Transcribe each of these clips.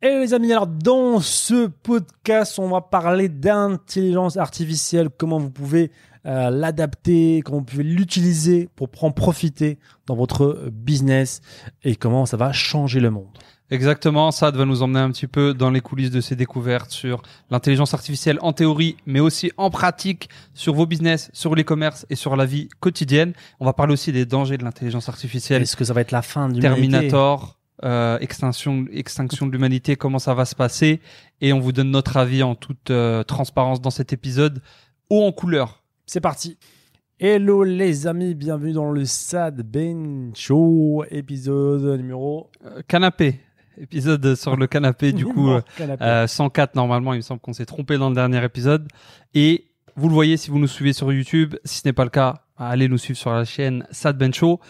Et les amis, alors dans ce podcast, on va parler d'intelligence artificielle, comment vous pouvez euh, l'adapter, comment vous pouvez l'utiliser pour en profiter dans votre business et comment ça va changer le monde. Exactement, ça va nous emmener un petit peu dans les coulisses de ces découvertes sur l'intelligence artificielle en théorie, mais aussi en pratique sur vos business, sur l'e-commerce et sur la vie quotidienne. On va parler aussi des dangers de l'intelligence artificielle, Est-ce que ça va être la fin du Terminator, euh, extinction, extinction de l'humanité, comment ça va se passer, et on vous donne notre avis en toute euh, transparence dans cet épisode, haut en couleur. C'est parti. Hello les amis, bienvenue dans le Sad Ben Show, épisode numéro Euh, canapé, épisode sur le canapé du coup. euh, Canapé. Euh, 104 normalement, il me semble qu'on s'est trompé dans le dernier épisode. Et vous le voyez si vous nous suivez sur YouTube. Si ce n'est pas le cas, allez nous suivre sur la chaîne Sad Ben Show.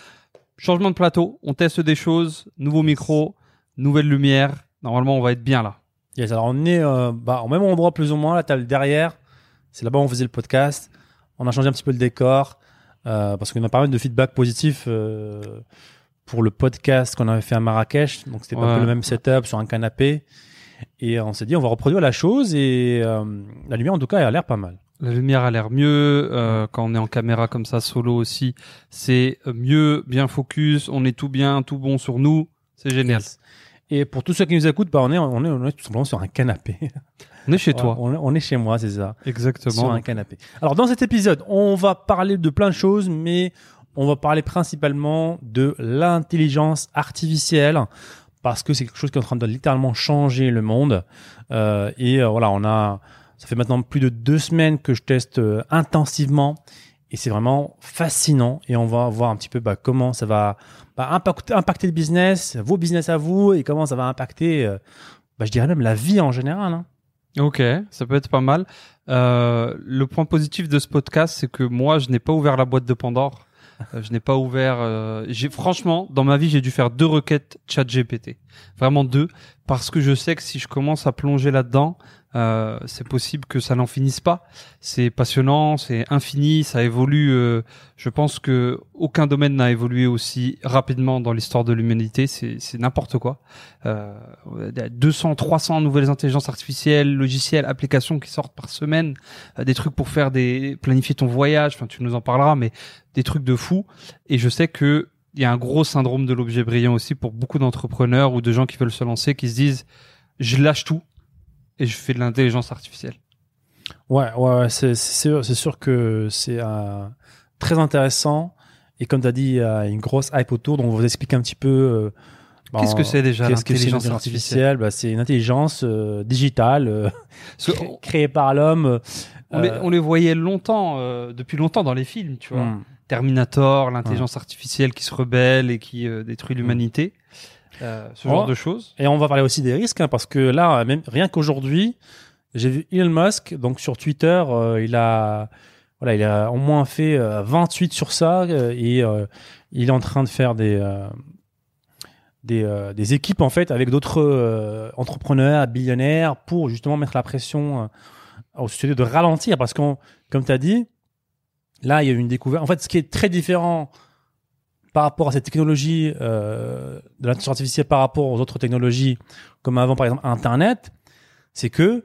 Changement de plateau, on teste des choses, nouveau micro, nouvelle lumière. Normalement, on va être bien là. Yes, alors on est euh, bah, au même endroit plus ou moins, la table derrière. C'est là-bas où on faisait le podcast. On a changé un petit peu le décor euh, parce qu'on a pas mal de feedback positif euh, pour le podcast qu'on avait fait à Marrakech. Donc c'était pas un Ouais. peu le même setup sur un canapé. Et on s'est dit on va reproduire la chose et la lumière en tout cas elle a l'air pas mal. La lumière a l'air mieux euh, quand on est en caméra comme ça solo aussi. C'est mieux, bien focus. On est tout bien, tout bon sur nous. C'est génial. Yes. Et pour tous ceux qui nous écoutent, bah, on, est, on, est, on est tout simplement sur un canapé. On est chez toi. On, on est chez moi, c'est ça. sur Exactement. un canapé. Alors dans cet épisode, on va parler de plein de choses, mais on va parler principalement de l'intelligence artificielle parce que c'est quelque chose qui est en train de littéralement changer le monde. Euh, et euh, voilà, on a, ça fait maintenant plus de deux semaines que je teste euh, intensivement et c'est vraiment fascinant. Et on va voir un petit peu bah, comment ça va bah, impacter, le business, vos business à vous et comment ça va impacter, euh, bah, je dirais même la vie en général. Hein. Ok, ça peut être pas mal. Euh, le point positif de ce podcast, c'est que moi, je n'ai pas ouvert la boîte de Pandore. Euh, je n'ai pas ouvert. franchement, dans ma vie, j'ai dû faire deux requêtes Chat GPT, vraiment deux, parce que je sais que si je commence à plonger là-dedans, euh, c'est possible que ça n'en finisse pas. C'est passionnant, c'est infini, ça évolue. euh, je pense que aucun domaine n'a évolué aussi rapidement dans l'histoire de l'humanité. C'est n'importe quoi. Euh, 200, 300 nouvelles intelligences artificielles, logiciels, applications qui sortent par semaine, euh, des trucs pour faire des planifier ton voyage. Enfin, tu nous en parleras, mais des trucs de fou. Et je sais que il y a un gros syndrome de l'objet brillant aussi pour beaucoup d'entrepreneurs ou de gens qui veulent se lancer, qui se disent je lâche tout et je fais de l'intelligence artificielle. Ouais, c'est sûr, que c'est euh, très intéressant. Et comme tu as dit, il y a une grosse hype autour, donc on vous expliquer un petit peu. euh, bah, Qu'est-ce que c'est déjà qu'est-ce que c'est l'intelligence artificielle bah, C'est une intelligence euh, digitale euh, créée par l'homme. on, les, on les voyait longtemps, depuis longtemps dans les films, tu vois. hmm. Terminator, l'intelligence artificielle qui se rebelle et qui euh, détruit l'humanité, euh, ce genre Oh. de choses. Et on va parler aussi des risques, hein, parce que là, même rien qu'aujourd'hui, j'ai vu Elon Musk, donc sur Twitter, euh, il a, voilà, il a au moins fait euh, 28 sur ça, et il est en train de faire des, des, des équipes en fait avec d'autres entrepreneurs, billionnaires, pour justement mettre la pression aux sociétés de ralentir, parce que comme tu as dit, là, il y a eu une découverte. En fait, ce qui est très différent par rapport à cette technologie euh, de l'intelligence artificielle par rapport aux autres technologies, comme avant par exemple Internet, c'est que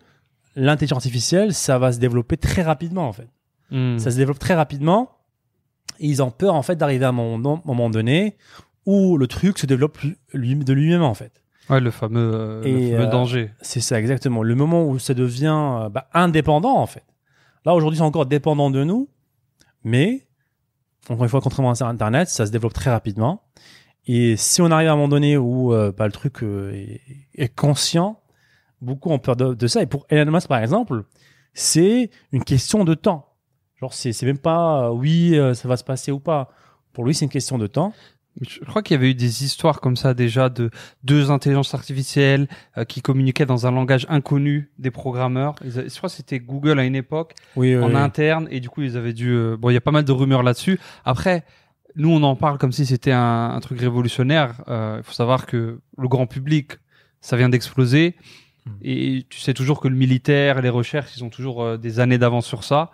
l'intelligence artificielle, ça va se développer très rapidement en fait. Hmm. Ça se développe très rapidement et ils ont peur en fait d'arriver à un moment, moment donné où le truc se développe lui- de lui-même en fait. Ouais, le fameux, euh, le euh, danger. C'est ça exactement. Le moment où ça devient bah, indépendant en fait. Là aujourd'hui c'est encore dépendant de nous, mais encore une fois contrairement à Internet, ça se développe très rapidement. Et si on arrive à un moment donné où euh, bah, le truc euh, est, conscient, beaucoup ont peur de, ça. Et pour Elon Musk par exemple, c'est une question de temps. Genre c'est c'est même pas euh, oui euh, ça va se passer ou pas. Pour lui c'est une question de temps. Je crois qu'il y avait eu des histoires comme ça déjà de deux intelligences artificielles euh, qui communiquaient dans un langage inconnu des programmeurs. Ils je crois que c'était Google à une époque Oui, en interne et du coup ils avaient dû. euh, Bon, il y a pas mal de rumeurs là-dessus. Après, nous on en parle comme si c'était un, un truc révolutionnaire. Euh, Il faut savoir que le grand public, ça vient d'exploser Hmm. et tu sais toujours que le militaire, les recherches, ils ont toujours euh, des années d'avance sur ça.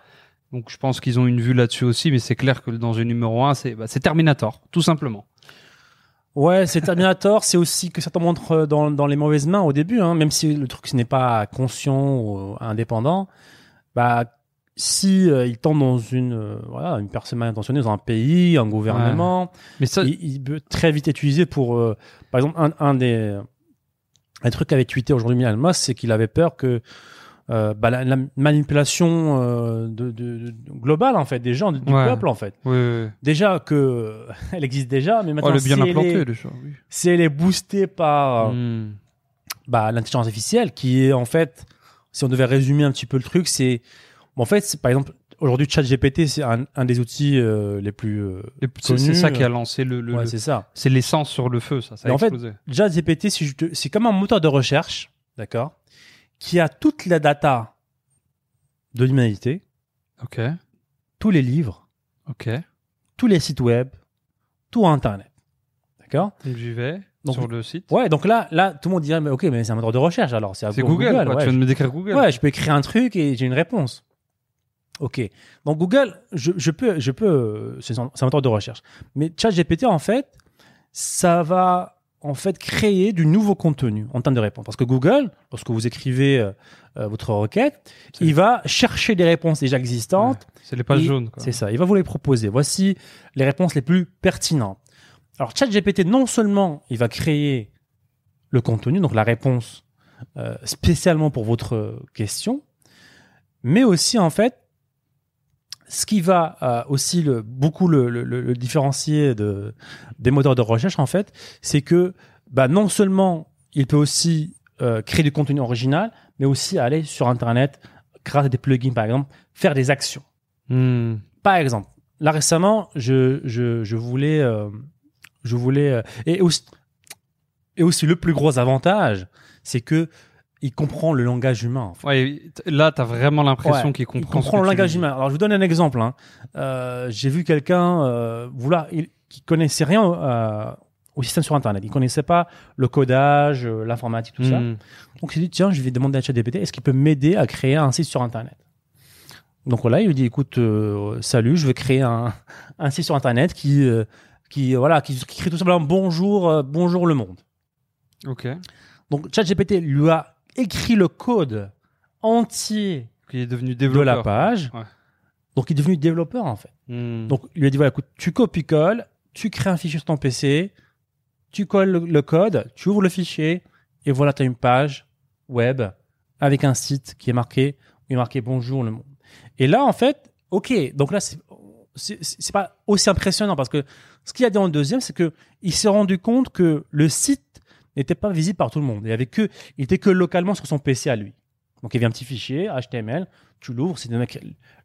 Donc je pense qu'ils ont une vue là-dessus aussi, mais c'est clair que dans le numéro un, c'est bah, c'est Terminator, tout simplement. Ouais, c'est Terminator. c'est aussi que ça tombe entre dans, dans les mauvaises mains au début, hein, même si le truc ce n'est pas conscient ou indépendant. Bah, si euh, il tombe dans une euh, voilà une personne mal intentionnée dans un pays, un gouvernement, Mais ça, il, il peut très vite être utilisé pour, euh, par exemple, un, un des un truc qu'avait tweeté aujourd'hui Elon Musk, c'est qu'il avait peur que euh, bah, la, la manipulation euh, de, de, de- globale en fait des gens du Ouais. peuple en fait oui, oui, oui. déjà que elle existe déjà mais maintenant Oh, le bien si, elle est, déjà. Oui. si elle est boostée par Hmm. bah, l'intelligence artificielle qui est en fait si on devait résumer un petit peu le truc c'est en fait par exemple aujourd'hui ChatGPT c'est un, un des outils euh, les plus euh, Et C'est ça qui a euh, lancé le. le- ouais, le- c'est ça c'est l'essence sur le feu, ça. Ça a en fait, explosé. ChatGPT, c'est comme un moteur de recherche, d'accord, qui a toute la data de l'humanité, Ok, tous les livres, ok. tous les sites web, tout Internet, d'accord? J'y vais Donc- sur le site. Ouais, donc là, là, tout le monde dirait, mais ok, mais c'est un moteur de recherche, alors c'est Google, Google. quoi. ouais. Tu viens de me décrire Google. Ouais, je peux écrire un truc et j'ai une réponse. Ok. Donc Google, je, je peux, je peux, c'est un, c'est un moteur de recherche. Mais ChatGPT, en fait, ça va en fait créer du nouveau contenu en termes de réponse. Parce que Google, lorsque vous écrivez euh, euh, votre requête, il va chercher des réponses déjà existantes. Ouais, C'est les pages jaunes. C'est ça. Il va vous les proposer. Voici les réponses les plus pertinentes. Alors, ChatGPT, non seulement il va créer le contenu, donc la réponse euh, spécialement pour votre question, mais aussi en fait, ce qui va euh, aussi le, beaucoup le, le- le- le différencier de, des moteurs de recherche en fait, c'est que bah, non seulement il peut aussi euh, créer du contenu original, mais aussi aller sur Internet grâce à des plugins par exemple, faire des actions. Hmm. Par exemple, là récemment, je, je, je voulais, euh, je voulais, euh, et aussi, et aussi le plus gros avantage, c'est que il comprend le langage humain. en fait. Ouais, t- là, t'as vraiment l'impression Ouais, qu'il il comprend. le tu langage humain. Alors je vous donne un exemple. Hein. Euh, J'ai vu quelqu'un euh, vouloir, il, qui connaissait rien euh, au système sur Internet. Il connaissait pas le codage, l'informatique, tout ça. Hmm. Donc il dit tiens, je vais demander à ChatGPT est-ce qu'il peut m'aider à créer un site sur Internet? Donc voilà, il lui dit écoute, salut, je vais créer un, un site sur Internet qui qui voilà qui, qui crée tout simplement bonjour bonjour le monde. Ok. Donc ChatGPT lui a écrit le code entier Il est devenu de développeur. la page. Ouais. Donc il est devenu développeur en fait. Hmm. Donc il lui a dit voilà écoute, tu copies-colles, tu crées un fichier sur ton PC, tu colles le, le code, tu ouvres le fichier et voilà tu as une page web avec un site qui est marqué où il est marqué bonjour le monde. Et là en fait, OK, donc là c'est pas aussi impressionnant parce que ce qu'il a dit en deuxième, c'est que il s'est rendu compte que le site n'était pas visible par tout le monde. Il avait que il était que localement sur son PC à lui. Donc il y avait un petit fichier HTML, tu l'ouvres, c'est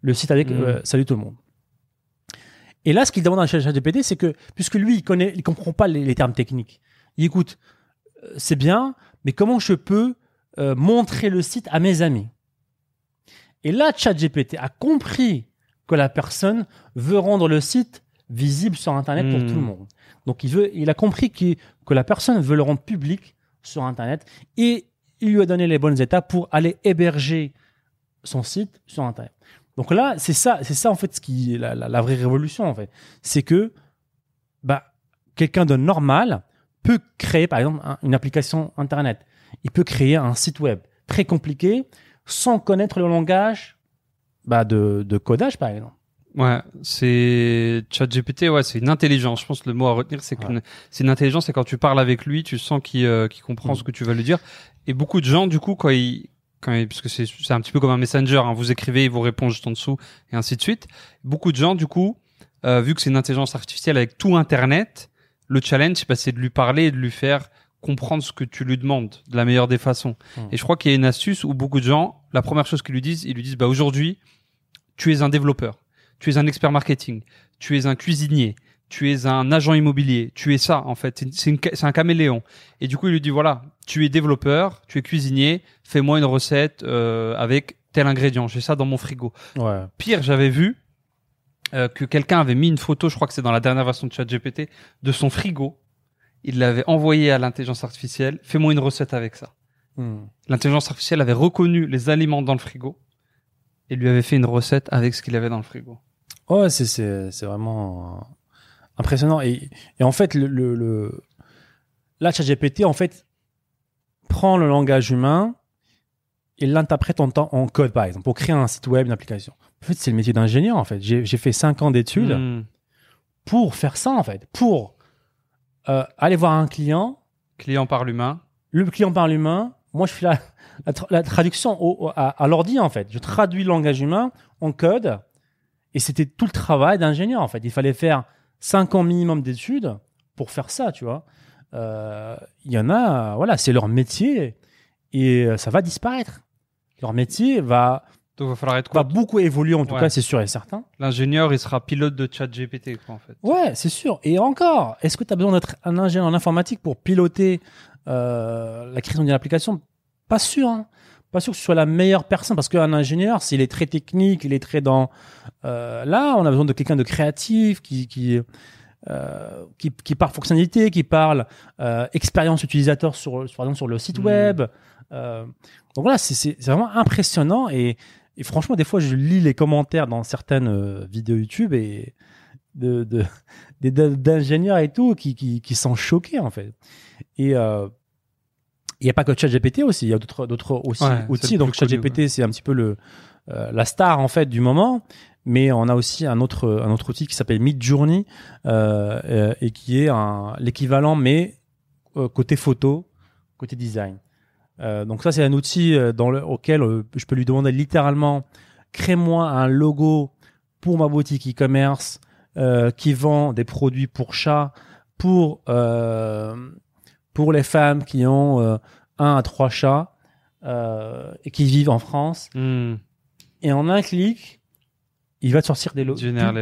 le site avec Mhm. euh, salut tout le monde. Et là, ce qu'il demande à ChatGPT, c'est que, puisque lui, il connaît, il comprend pas les, les termes techniques. Il écoute, euh, c'est bien, mais comment je peux euh, montrer le site à mes amis? Et là, ChatGPT a compris que la personne veut rendre le site visible sur Internet pour Hmm. tout le monde. Donc, il veut, il a compris que, que la personne veut le rendre public sur Internet et il lui a donné les bonnes étapes pour aller héberger son site sur Internet. Donc là, c'est ça, c'est ça en fait ce qui la, la, la vraie révolution en fait, c'est que bah quelqu'un de normal peut créer par exemple un- une application internet. Il peut créer un site web très compliqué sans connaître le langage bah, de, de codage par exemple. Ouais, c'est ChatGPT, ouais, c'est une intelligence. Je pense que le mot à retenir, c'est que Ouais. c'est une intelligence. Et quand tu parles avec lui, tu sens qu'il euh, qu'il comprend Mm. ce que tu vas lui dire. Et beaucoup de gens, du coup, quand ils, quand ils, parce que c'est c'est un petit peu comme un messenger, hein, vous écrivez, il vous répond juste en dessous, et ainsi de suite. Beaucoup de gens, du coup, euh, vu que c'est une intelligence artificielle avec tout Internet, le challenge, bah, c'est de lui parler et de lui faire comprendre ce que tu lui demandes de la meilleure des façons. Mm. Et je crois qu'il y a une astuce où beaucoup de gens, la première chose qu'ils lui disent, ils lui disent, bah aujourd'hui, tu es un développeur, tu es un expert marketing, tu es un cuisinier, tu es un agent immobilier, tu es ça en fait, C'est- un caméléon. Et du coup, il lui dit voilà, tu es développeur, tu es cuisinier, fais-moi une recette euh, avec tel ingrédient. J'ai ça dans mon frigo. Ouais. Pire, j'avais vu euh, que quelqu'un avait mis une photo, je crois que c'est dans la dernière version de ChatGPT, de son frigo. Il l'avait envoyé à l'intelligence artificielle. Fais-moi une recette avec ça. Hmm. L'intelligence artificielle avait reconnu les aliments dans le frigo et lui avait fait une recette avec ce qu'il avait dans le frigo. Ouais, c'est c'est c'est vraiment impressionnant et et en fait le le, le... là ChatGPT en fait prend le langage humain et l'interprète en temps en code par exemple pour créer un site web, une application. En fait, c'est le métier d'ingénieur en fait. J'ai j'ai fait cinq ans d'études Hmm. pour faire ça en fait, pour euh, aller voir un client, Client par l'humain. le client parle humain, moi je fais la, la, tra- la traduction au- au- à, à l'ordi en fait. Je traduis le langage humain en code et c'était tout le travail d'ingénieur en fait. Il fallait faire 5 ans minimum d'études pour faire ça, tu vois. Euh, Il y en a, voilà, c'est leur métier et euh, ça va disparaître. Leur métier va, Donc, va falloir être va quoi beaucoup évoluer en tout Ouais. cas, c'est sûr et certain. L'ingénieur, il sera pilote de ChatGPT, quoi, en fait. Ouais, c'est sûr. Et encore, est-ce que tu as besoin d'être un ingénieur en informatique pour piloter euh, la création d'une application Pas sûr. Hein. Pas sûr que ce soit la meilleure personne parce qu'un ingénieur, s'il est très technique, il est très dans. Euh, là, on a besoin de quelqu'un de créatif qui qui euh, qui, qui parle fonctionnalité, qui parle expérience utilisateur sur, sur par exemple sur le site Mhm. web. Donc voilà, c'est- vraiment impressionnant et, et franchement, des fois, je lis les commentaires dans certaines vidéos YouTube et de, de des- d'ingénieurs et tout qui, qui, qui sont choqués en fait. Et euh, il n'y a pas que ChatGPT aussi, il y a d'autres d'autres aussi Ouais, outils. Donc ChatGPT c'est un petit peu le euh, la star en fait du moment, mais on a aussi un autre un autre outil qui s'appelle Midjourney euh, euh, et qui est l'équivalent mais euh, côté photo, côté design. Euh, donc ça c'est un outil euh, dans le, auquel euh, je peux lui demander littéralement crée-moi un logo pour ma boutique e-commerce euh, qui vend des produits pour chats pour euh, pour les femmes qui ont euh, un à trois chats et qui vivent en France. Hmm. et en un clic il va te sortir des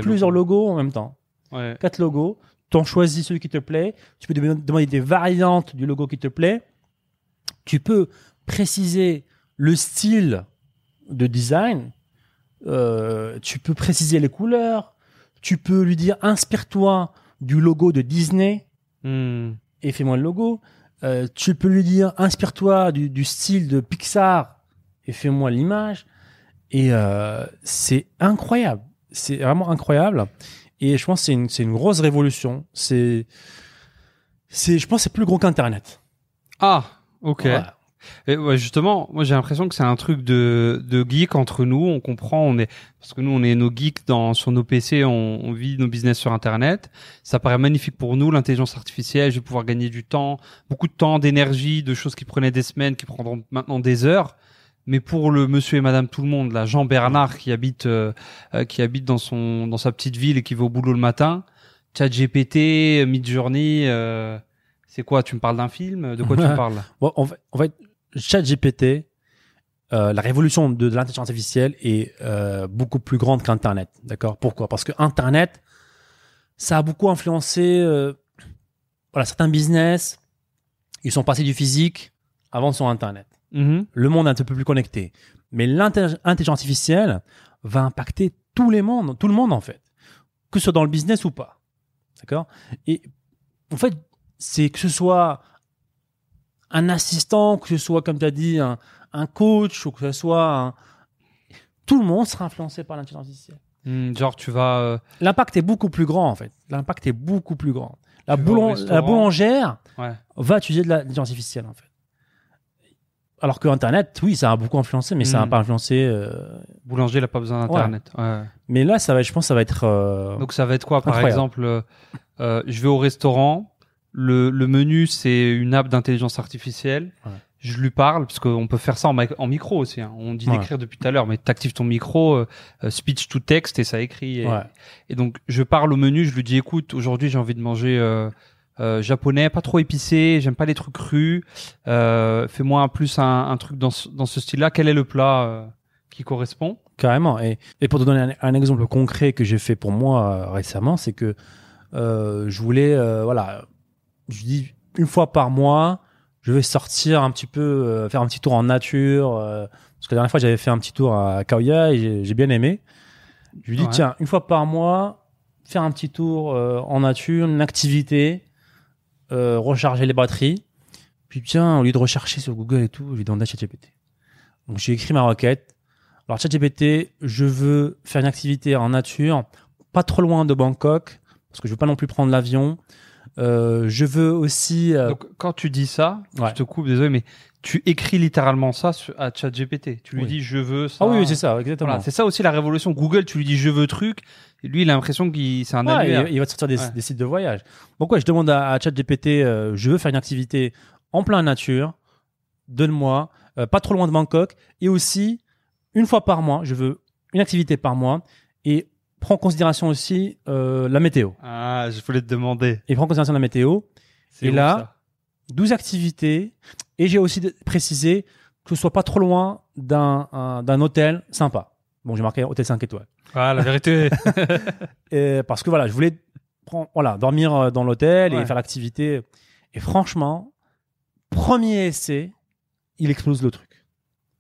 plusieurs logos en même temps. Ouais. quatre logos. T'en choisis celui qui te plaît. Tu peux dem- demander des variantes du logo qui te plaît. Tu peux préciser le style de design. Euh, tu peux préciser les couleurs tu peux lui dire inspire-toi du logo de Disney Hmm. et fais-moi le logo. Euh, tu peux lui dire inspire-toi du, du style de Pixar et fais-moi l'image. Et euh, c'est incroyable. C'est vraiment incroyable. Et je pense que c'est une, une grosse révolution. C'est, c'est, je pense que c'est plus gros qu'Internet. Ah, ok. Et ouais, justement, moi j'ai l'impression que c'est un truc de, de geek entre nous. On comprend, on est parce que nous on est nos geeks dans sur nos PC, on, on vit nos business sur Internet. Ça paraît magnifique pour nous, l'intelligence artificielle. Je vais pouvoir gagner du temps, beaucoup de temps, d'énergie, de choses qui prenaient des semaines, qui prendront maintenant des heures. Mais pour le monsieur et madame tout le monde, là, Jean Bernard qui habite euh, euh, qui habite dans son dans sa petite ville et qui va au boulot le matin, ChatGPT, Midjourney, euh, c'est quoi Tu me parles d'un film? De quoi tu me parles? Là Bon, en fait, en fait ChatGPT, euh, la révolution de, de l'intelligence artificielle est euh, beaucoup plus grande qu'Internet. D'accord? Pourquoi? Parce que Internet, ça a beaucoup influencé euh, voilà, certains business. Ils sont passés du physique avant sur Internet. Mhm. Le monde est un peu plus connecté. Mais l'intelligence artificielle va impacter tous les mondes, tout le monde en fait, que ce soit dans le business ou pas. D'accord? Et en fait, c'est que ce soit un assistant, que ce soit, comme tu as dit, un, un coach, ou que ce soit un... Tout le monde sera influencé par l'intelligence artificielle. Hmm, genre tu vas euh, L'impact est beaucoup plus grand, en fait. L'impact est beaucoup plus grand. La, restaurant. la boulangère ouais. va utiliser de l'intelligence artificielle, en fait. Alors que Internet, oui, ça a beaucoup influencé, mais ça n'a Mm. pas influencé... euh, boulanger il a pas besoin d'internet. Ouais. Mais là, ça va, je pense, que ça va être... euh, Donc ça va être quoi par exemple euh, je vais au restaurant, le, le menu c'est une app d'intelligence artificielle. Ouais. Je lui parle parce qu'on peut faire ça en, mic- en micro aussi. hein. On dit Ouais. d'écrire depuis tout à l'heure, mais t'actives ton micro, euh, euh, speech to text et ça écrit. Et, ouais. et donc je parle au menu, je lui dis écoute, aujourd'hui j'ai envie de manger euh, euh, japonais, pas trop épicé, j'aime pas les trucs crus. Euh, Fais-moi un plus un, un truc dans ce, dans ce style-là. Quel est le plat euh, qui correspond? Carrément. Et, et pour te donner un, un exemple concret que j'ai fait pour moi récemment, c'est que je voulais, voilà, je dis une fois par mois, je vais sortir un petit peu, euh, faire un petit tour en nature. euh, parce que la dernière fois, j'avais fait un petit tour à Kauya et j'ai- bien aimé. Je lui dis, Ouais. tiens, une fois par mois, faire un petit tour euh, en nature, une activité, recharger les batteries. Puis tiens, au lieu de rechercher sur Google et tout, je lui demande à ChatGPT. Donc j'ai écrit ma requête. Alors ChatGPT, je veux faire une activité en nature, pas trop loin de Bangkok, parce que je veux pas non plus prendre l'avion. Euh, je veux aussi. euh, Donc, quand tu dis ça, Ouais. je te coupe, désolé, mais tu écris littéralement ça à ChatGPT. Tu lui Oui. dis je veux ça. ah oui, c'est ça, exactement. Voilà, c'est ça aussi la révolution. Google, tu lui dis je veux truc, et lui, il a l'impression qu'il c'est un Ouais, il, il va te sortir des, Ouais. des sites de voyage. Donc ouais, je demande à, à ChatGPT, euh, je veux faire une activité en plein nature, donne-moi, euh, pas trop loin de Bangkok, et aussi une fois par mois, je veux une activité par mois, et prends en considération aussi euh, la météo. Ah, je voulais te demander. Et prends en considération la météo, C'est Et ouf, là, ça? 12 activités, et j'ai aussi précisé que ce soit pas trop loin d'un un- d'un hôtel sympa. Bon, j'ai marqué hôtel 5 étoiles. Ah, la vérité. Et parce que voilà, je voulais prendre, voilà, dormir euh, dans l'hôtel Ouais. et faire l'activité. Et franchement, premier essai, il explose le truc.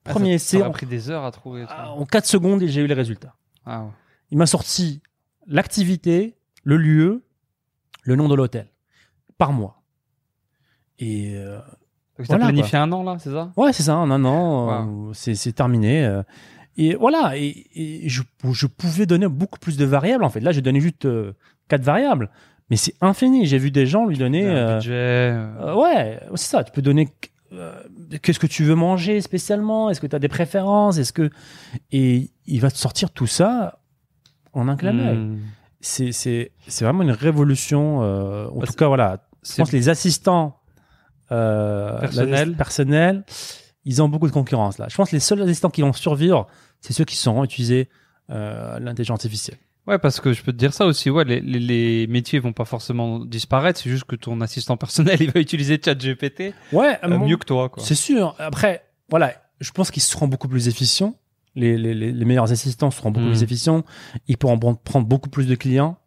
Premier Ah, ça, essai, ça a pris des heures à trouver. ça. en 4 secondes, j'ai eu les résultats. Ah, ouais. Il m'a sorti l'activité, le lieu, le nom de l'hôtel, par mois. Et euh, Donc, t'as Voilà, planifié un an là, c'est ça? Ouais, c'est ça, en un an, euh, c'est c'est terminé. euh. et voilà, et, et je, je pouvais donner beaucoup plus de variables en fait. Là, j'ai donné juste euh, quatre variables, mais c'est infini. J'ai vu des gens lui donner. Un budget. ouais, c'est ça. Tu peux donner. Qu'est-ce que tu veux manger spécialement? Est-ce que tu as des préférences? Est-ce que et il va te sortir tout ça en un clin d'œil. hmm. C'est c'est c'est vraiment une révolution. euh, en Bah, tout cas, voilà. Je pense que les assistants euh, Personnels. la- personnels, ils ont beaucoup de concurrence là. Je pense que les seuls assistants qui vont survivre, c'est ceux qui sauront utiliser euh, l'intelligence artificielle. Ouais, parce que je peux te dire ça aussi. Ouais, les, les, les métiers vont pas forcément disparaître. C'est juste que ton assistant personnel, il va utiliser ChatGPT Ouais, euh, mieux que toi. C'est sûr. Après, voilà, je pense qu'ils seront beaucoup plus efficients. Les, les, les, meilleurs assistants seront beaucoup Mm. plus efficients. Ils pourront prendre- beaucoup plus de clients.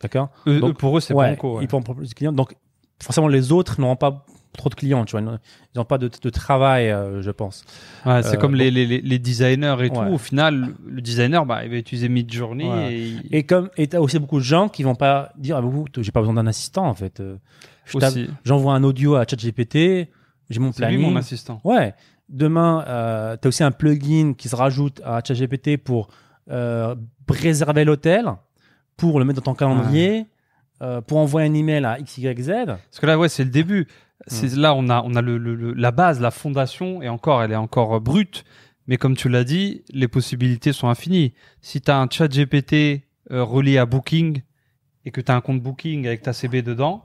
D'accord? Donc, pour eux, c'est ouais, banco. ouais. Ils pourront prendre plus de clients. Donc, forcément, les autres n'auront pas trop de clients, tu vois. Ils n'ont pas de, de travail, euh, je pense. Ouais, c'est Euh, comme les, donc- les, les- les designers et tout. Au final, le designer, bah, il va utiliser Midjourney et, il- Et comme, et t'as aussi beaucoup de gens qui vont pas dire, ah, vous, j'ai pas besoin d'un assistant, en fait. Euh, je. J'envoie un audio à ChatGPT, j'ai mon C'est lui planning. mon assistant. Ouais. Demain, euh, tu as aussi un plugin qui se rajoute à ChatGPT pour euh, réserver l'hôtel, pour le mettre dans ton calendrier, euh, pour envoyer un email à XYZ. Parce que là, ouais, c'est le début. C'est là, on a, on a le, le- le- la base, la fondation, et encore, elle est encore euh, brute. Mais comme tu l'as dit, les possibilités sont infinies. Si tu as un chat GPT relié à Booking et que tu as un compte Booking avec ta CB dedans,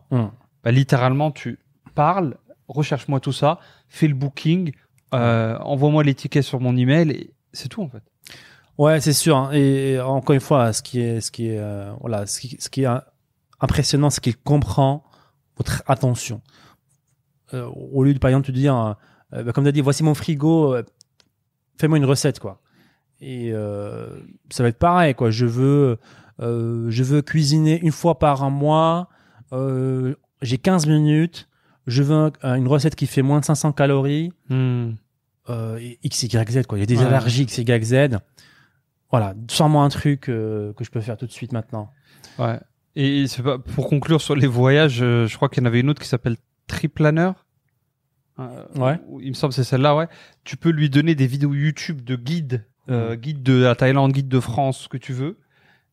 bah, littéralement, tu parles, recherche-moi tout ça, fais le booking, euh, envoie-moi les tickets sur mon email, c'est tout en fait. Ouais, c'est sûr. hein. Et, encore une fois, ce qui est, ce qui est, euh, voilà, ce qui, est impressionnant, c'est qu'il comprend votre attention. Euh, au lieu de, par exemple, te dire, bah, comme tu as dit, voici mon frigo, fais-moi une recette, quoi. Et ça va être pareil, quoi. Je veux, je veux cuisiner une fois par un mois. J'ai 15 minutes. Je veux un- une recette qui fait moins de 500 calories euh, et X, Y, Z, quoi. Il y a des Ouais. allergies X, Y, Z. Voilà, sors-moi un truc euh, que je peux faire tout de suite maintenant. Ouais. Et c'est pas, pour conclure sur les voyages, euh, je crois qu'il y en avait une autre qui s'appelle Triplanner. Euh, Ouais. ou- Il me semble que c'est celle-là, ouais. Tu peux lui donner des vidéos YouTube de guides, euh, guides de la Thaïlande, guides de France, ce que tu veux,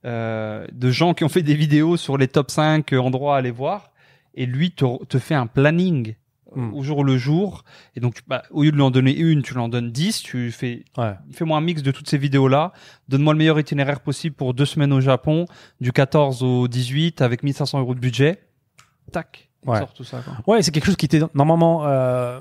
de gens qui ont fait des vidéos sur les top 5 endroits à aller voir, et lui te, te fait un planning euh, Mm. au jour le jour. Et donc, bah, au lieu de lui en donner une, tu lui en donnes 10, tu fais Ouais. fais-moi un mix de toutes ces vidéos-là. Donne-moi le meilleur itinéraire possible pour deux semaines au Japon, du 14 au 18, avec 1500 euros de budget. Tac, Ouais. sort tout ça. Quoi. Ouais, c'est quelque chose qui était normalement euh,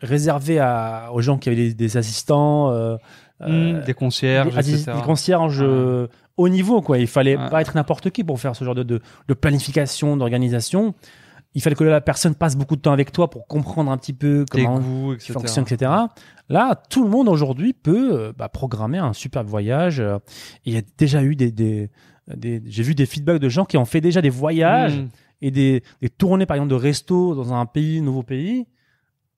réservé à, aux gens qui avaient des, des assistants, euh, Hmm, des concierges, des, assis- etc. des concierges euh, haut niveau. Quoi. Il fallait pas être n'importe qui pour faire ce genre de, de, de planification, d'organisation. il fallait que la personne passe beaucoup de temps avec toi pour comprendre un petit peu comment goûts, etc. fonctionne, etc. Là, tout le monde aujourd'hui peut euh, bah, programmer un super voyage. euh, Il y a déjà eu des, des, des- j'ai vu des feedbacks de gens qui ont fait déjà des voyages Mm. et des, des tournées, par exemple, de resto dans un pays, nouveau pays,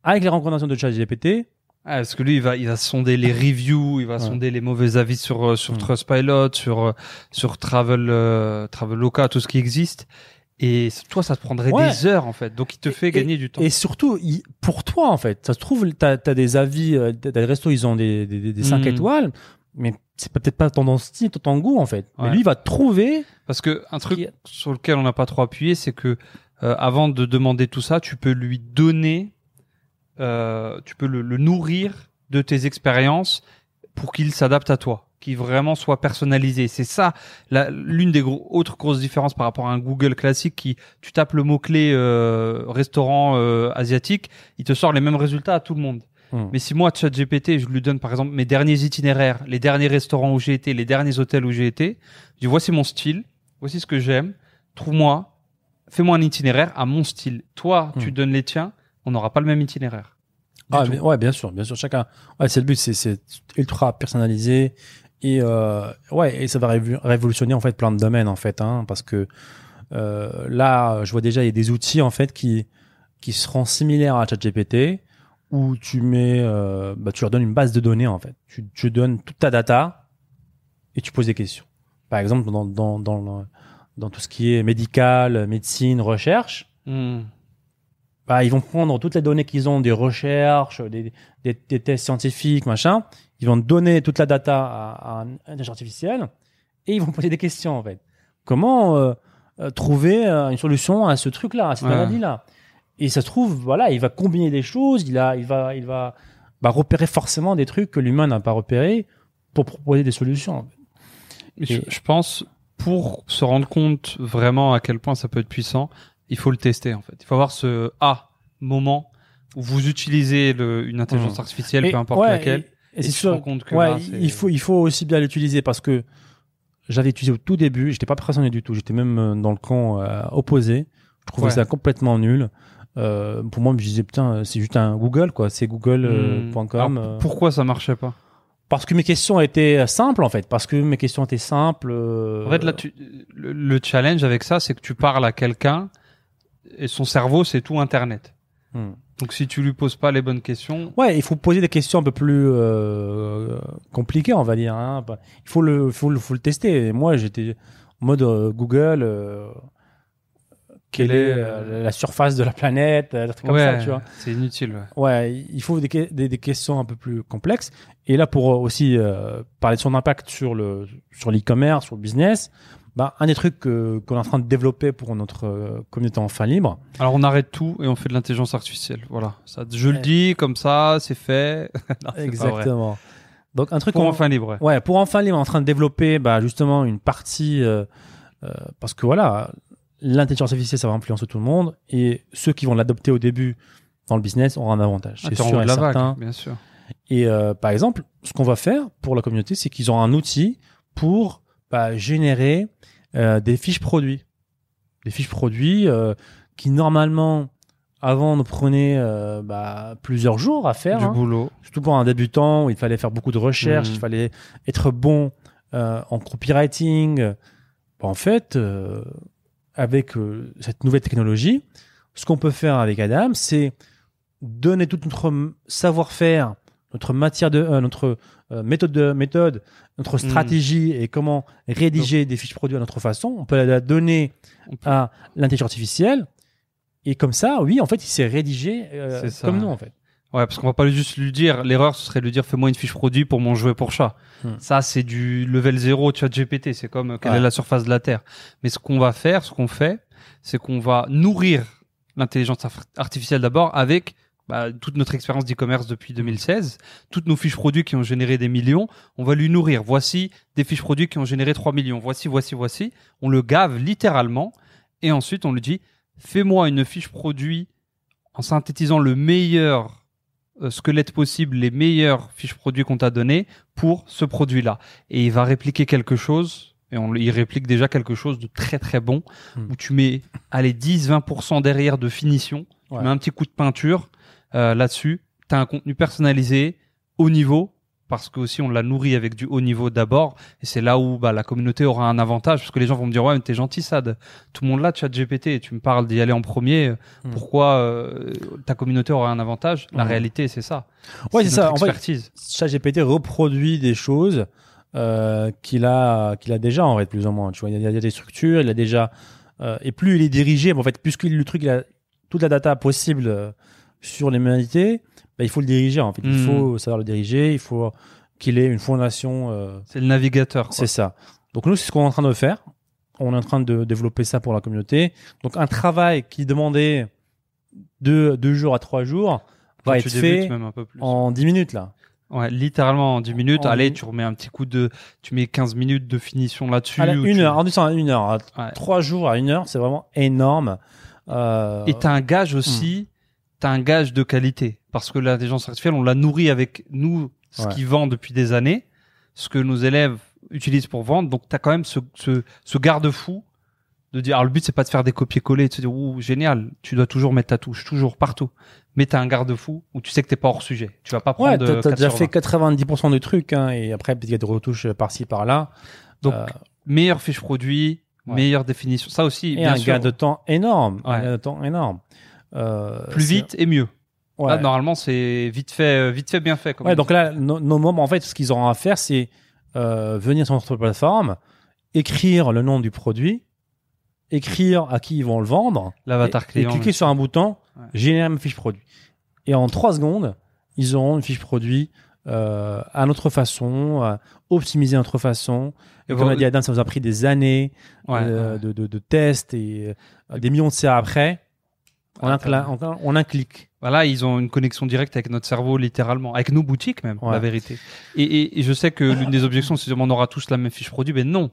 avec les recommandations de ChatGPT. Ah, parce que lui, il va, il va sonder les reviews, il va Ouais. sonder les mauvais avis sur euh, sur Mm. Trustpilot, sur euh, sur Travel euh, Traveloka, tout ce qui existe. Et toi, ça te prendrait Ouais. des heures en fait. Donc, il te fait Et- gagner du temps. Et surtout, il- pour toi, en fait, ça se trouve, tu as, des avis, euh, t'as des restos, ils ont des, des, des 5 Mm. étoiles, mais c'est peut-être pas ton style, ton goût, en fait. Mais lui, il va trouver. Parce que un truc Qui- sur lequel on n'a pas trop appuyé, c'est que euh, avant de demander tout ça, tu peux lui donner, euh, tu peux le, le nourrir de tes expériences pour qu'il s'adapte à toi, qu'il vraiment soit personnalisé. C'est ça l'une des gros- autres grosses différences par rapport à un Google classique qui, tu tapes le mot clé restaurant euh, asiatique, il te sort les mêmes résultats à tout le monde. Mm. Mais si moi, ChatGPT, je lui donne par exemple mes derniers itinéraires, les derniers restaurants où j'ai été, les derniers hôtels où j'ai été, je dis voici mon style, voici ce que j'aime, trouve-moi, fais-moi un itinéraire à mon style. Toi, tu Hmm. donnes les tiens, on n'aura pas le même itinéraire. Ah, mais- ouais, bien sûr, bien sûr. Chacun. Ouais, c'est le but, c'est- ultra personnalisé et euh, ouais, et ça va révolutionner en fait plein de domaines en fait, hein, parce que euh, là, je vois déjà il y a des outils en fait qui qui seront similaires à ChatGPT où tu mets, euh, bah, tu leur donnes une base de données en fait. Tu, tu donnes toute ta data et tu poses des questions. Par exemple, dans dans dans dans tout ce qui est médical, médecine, recherche, Hmm. Bah, ils vont prendre toutes les données qu'ils ont des recherches, des, des, des tests scientifiques, machin. Ils vont donner toute la data à, à un intelligence artificielle et ils vont poser des questions en fait. Comment euh, euh, trouver euh, une solution à ce truc-là, à cette Ouais. maladie-là? Et ça se trouve, voilà, il va combiner des choses, il a, il va, il va bah, repérer forcément des trucs que l'humain n'a pas repérés pour proposer des solutions. en fait. Mais Je, je pense, pour se rendre compte vraiment à quel point ça peut être puissant, il faut le tester en fait. Il faut avoir ce A moment où vous utilisez le, une intelligence Hmm. artificielle, Et- peu importe ouais, laquelle. Et, et Et c'est sûr, compte que ouais, là, c'est- il faut il faut aussi bien l'utiliser parce que j'avais utilisé au tout début, j'étais pas impressionné du tout, j'étais même euh, dans le camp euh, opposé. Je trouvais Ouais. ça complètement nul. Euh, pour moi, je me disais putain, c'est juste un Google quoi, c'est google.com. Hmm. Alors, pourquoi ça marchait pas? Parce que mes questions étaient simples en fait, parce que mes questions étaient simples. euh, En fait, là, tu, le, le challenge avec ça, c'est que tu parles à quelqu'un et son cerveau, c'est tout Internet. hmm. Donc, si tu lui poses pas les bonnes questions, Ouais, il faut poser des questions un peu plus euh, compliquées, on va dire. Hein. Bah, Il faut le, faut le, faut le tester. Et moi, j'étais en mode euh, Google. euh, quelle est la surface de la planète, des trucs comme ça, ouais, tu vois. c'est inutile. ouais. Ouais, il faut des, des, des questions un peu plus complexes. Et là, pour aussi parler de son impact sur le sur l'e-commerce, sur le business, bah, un des trucs que- qu'on est en train de développer pour notre euh, communauté enfin libre, Alors, on arrête tout et on fait de l'intelligence artificielle. Voilà. Ça, je le dis comme ça, c'est fait. Non, exactement. Donc un truc Pour qu'on- enfin libre. ouais. Pour enfin libre, on est en train de développer bah, justement une partie euh, euh, parce que voilà, l'intelligence artificielle ça va influencer tout le monde et ceux qui vont l'adopter au début dans le business auront un avantage. Ah, C'est sûr et la certain. vague, bien sûr. Et euh, par exemple, ce qu'on va faire pour la communauté, c'est qu'ils auront un outil pour bah, générer euh, des fiches produits, des fiches produits euh, qui normalement avant nous prenaient euh, bah, plusieurs jours à faire. Du hein boulot. surtout pour un débutant où il fallait faire beaucoup de recherches, Mhm. il fallait être bon en copywriting. Bon, en fait, avec cette nouvelle technologie, ce qu'on peut faire avec Adam, c'est donner tout notre savoir-faire, notre matière de, euh, notre euh, méthode de méthode, notre stratégie et comment rédiger des fiches produits à notre façon. On peut la donner peut- à l'intelligence artificielle. Et comme ça, oui, en fait, il s'est rédigé euh, comme nous, en fait. Ouais, parce qu'on va pas juste lui dire, l'erreur, ce serait de lui dire, fais-moi une fiche produit pour mon jouet pour chat. Hmm. Ça, c'est du level 0 chat GPT. C'est comme euh, quelle Ouais. est la surface de la Terre. Mais ce qu'on va faire, ce qu'on fait, c'est qu'on va nourrir l'intelligence ar- artificielle d'abord avec bah, toute notre expérience d'e-commerce depuis 2016, toutes nos fiches produits qui ont généré des millions, on va lui nourrir. Voici des fiches produits qui ont généré 3 millions. Voici, voici, voici. On le gave littéralement. Et ensuite, on lui dit, fais-moi une fiche produit en synthétisant le meilleur euh, squelette possible, les meilleures fiches produits qu'on t'a donné pour ce produit-là. Et il va répliquer quelque chose et on, il réplique déjà quelque chose de très très bon Hmm. où tu mets allez 10-20% derrière de finition, Ouais. tu mets un petit coup de peinture euh, là-dessus, tu as un contenu personnalisé haut niveau parce que aussi on l'a nourri avec du haut niveau d'abord et c'est là où bah, la communauté aura un avantage parce que les gens vont me dire ouais mais t'es gentil Sad tout le monde là chat GPT tu me parles d'y aller en premier Hmm. pourquoi euh, ta communauté aura un avantage? La Hmm. réalité c'est ça Ouais, c'est ça. En fait, expertise ChatGPT reproduit des choses euh, qu'il a qu'il a déjà en fait plus ou moins. Tu vois, il y a, il y a des structures, il a déjà euh, et plus il est dirigé, en fait, puisque le truc il a toute la data possible sur l'humanité, bah, il faut le diriger en fait. Il Mhm. faut savoir le diriger, il faut qu'il ait une fondation. euh, c'est le navigateur c'est ça. Donc nous, c'est ce qu'on est en train de faire. On est en train de développer ça pour la communauté. Donc un travail qui demandait deux, deux jours à trois jours Quand va tu être fait même un peu plus en 10 minutes là. Ouais, littéralement en 10 minutes. En Allez, dix- tu remets un petit coup de, tu mets 15 minutes de finition là-dessus. À une tu- heure, en disant une heure, à Ouais. trois jours à une heure, c'est vraiment énorme. Euh, Et t'as un gage Hmm. aussi, un gage de qualité. Parce que l'intelligence artificielle, on l'a nourri avec nous, ce Ouais. qui vend depuis des années, ce que nos élèves utilisent pour vendre. Donc t'as quand même ce, ce, ce garde-fou de dire, alors le but c'est pas de faire des copier-coller, de se dire, ouh, génial, tu dois toujours mettre ta touche, toujours, partout. Mais t'as un garde-fou où tu sais que t'es pas hors sujet. Tu vas pas prendre ouais, de t'as, t'as 4 déjà fait 20. 90% du truc, hein, et après qu'il y a des retouches par-ci par-là. Donc, Euh, meilleure fiche produit, Ouais. meilleure définition. Ça aussi, et bien un sûr, gain de temps énorme, un gain de temps énorme. Euh, plus vite et mieux. Ouais. Là, normalement, c'est vite fait, euh, vite fait, bien fait. Comme Ouais, donc dit. là, no- nos membres, en fait, ce qu'ils auront à faire, c'est euh, venir sur notre plateforme, écrire le nom du produit, écrire à qui ils vont le vendre, l'avatar et, et client. cliquer sur un bouton, Ouais. générer une fiche produit. Et en trois secondes, ils auront une fiche produit euh, à notre façon, euh, optimisée à notre façon. Et comme a dit Adam, ça nous a pris des années Ouais, euh, ouais. de, de, de tests et euh, des millions de CA après. On, Ah, un, on, on un clic. Voilà, ils ont une connexion directe avec notre cerveau, littéralement, avec nos boutiques même, Ouais. la vérité. Et, et, et je sais que l'une des objections, c'est on aura tous la même fiche produit, mais non.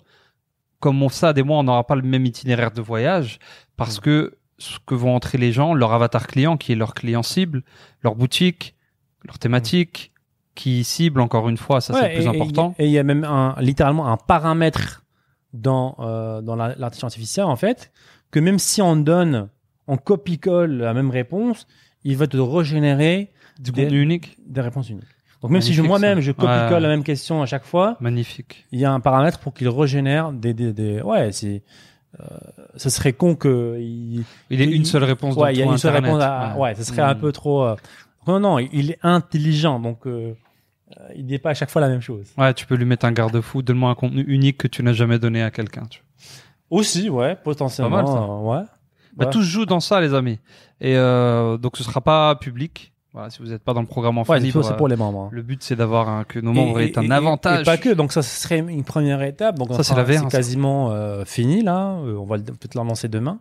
Comme on ça, des mois, on n'aura pas le même itinéraire de voyage, parce Mm. que ce que vont entrer les gens, leur avatar client, qui est leur client cible, leur boutique, leur thématique, qui cible encore une fois, ça c'est le plus important. Et il y a même un, littéralement un paramètre dans, euh, dans la- l'intelligence artificielle, en fait, que même si on donne, on copie-colle la même réponse, il va te régénérer du des- contenu unique, des réponses uniques. Donc même si je Magnifique, moi-même, ça. je copie-colle Ouais. la même question à chaque fois, magnifique. il y a un paramètre pour qu'il régénère des, des, des- ouais, c'est, euh, ce serait con que il, Il- une seule réponse ouais, il y a une seule Internet. réponse à, ouais, ce serait un Mm. peu trop, euh, non, non, il est intelligent, donc, euh, il dit pas à chaque fois la même chose. Ouais, tu peux lui mettre un garde-fou, donne-moi un contenu unique que tu n'as jamais donné à quelqu'un. tu. Aussi, ouais, potentiellement, Pas mal, ça. ouais. Bah, Ouais. Tout se joue dans ça, les amis. Et euh, donc, ce sera pas public. Voilà, si vous n'êtes pas dans le programme en Ouais, c'est libre, pour, c'est pour les membres. hein. le but c'est d'avoir que nos membres Et- aient un et- avantage. Et pas que, donc ça ce serait une première étape. Donc on Ça, c'est la VR, quasiment euh, fini là. Euh, on va peut-être le lancer demain.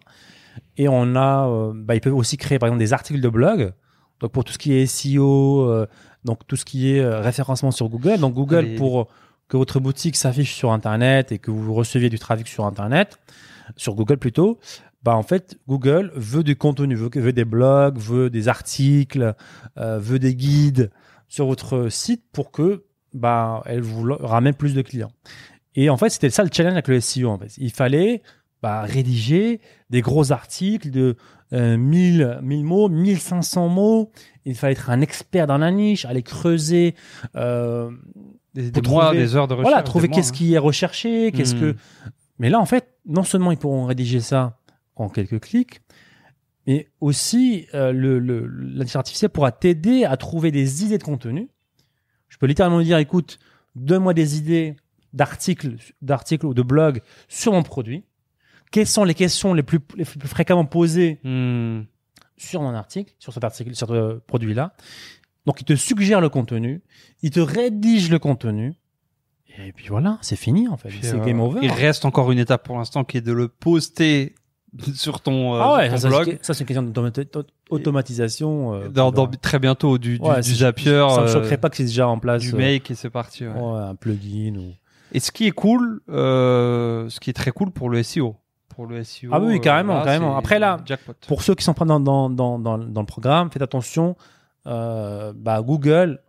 Et on a, euh, bah, ils peuvent aussi créer par exemple des articles de blog. Donc pour tout ce qui est SEO, euh, donc tout ce qui est euh, référencement sur Google. Donc Google Allez. pour que votre boutique s'affiche sur Internet et que vous receviez du trafic sur Internet, sur Google plutôt. Bah en fait, Google veut du contenu, veut, veut des blogs, veut des articles, euh, veut des guides sur votre site pour que bah elle vous ramène plus de clients. Et en fait, c'était ça le challenge avec le SEO. En fait, il fallait bah, rédiger des gros articles de euh, 1000, 1000 mots, 1500 mots. Il fallait être un expert dans la niche, aller creuser, euh, des, des trouver- des heures de recherche. voilà, trouver qu'est-ce qui est recherché, qu'est-ce Hmm. que. Mais là, en fait, non seulement ils pourront rédiger ça en quelques clics, mais aussi euh, l'intelligence artificielle pourra t'aider à trouver des idées de contenu. Je peux littéralement lui dire, écoute, donne-moi des idées d'articles, d'articles ou de blogs sur mon produit. Quelles sont les questions les plus, les plus fréquemment posées. Hmm. sur mon article, sur cet article, sur ce produit-là? Donc, il te suggère le contenu, il te rédige le contenu, et puis voilà, c'est fini en fait. C'est euh, game over. Il reste encore une étape pour l'instant qui est de le poster sur ton, euh, ah ouais, ça, ton ça, blog. ça, c'est une question d'automati- d'automatisation. euh, Dans, dans- très bientôt du, du, Ouais, du Zapier, Ça me euh, choquerait pas que c'est déjà en place. du make et c'est parti. ouais. un plugin ou. Et ce qui est cool, euh, ce qui est très cool pour le SEO. Pour le SEO. Ah oui, carrément, là, carrément. Après, là, jackpot. Pour ceux qui sont pas dans, dans, dans, dans, le programme, faites attention. Bah, Google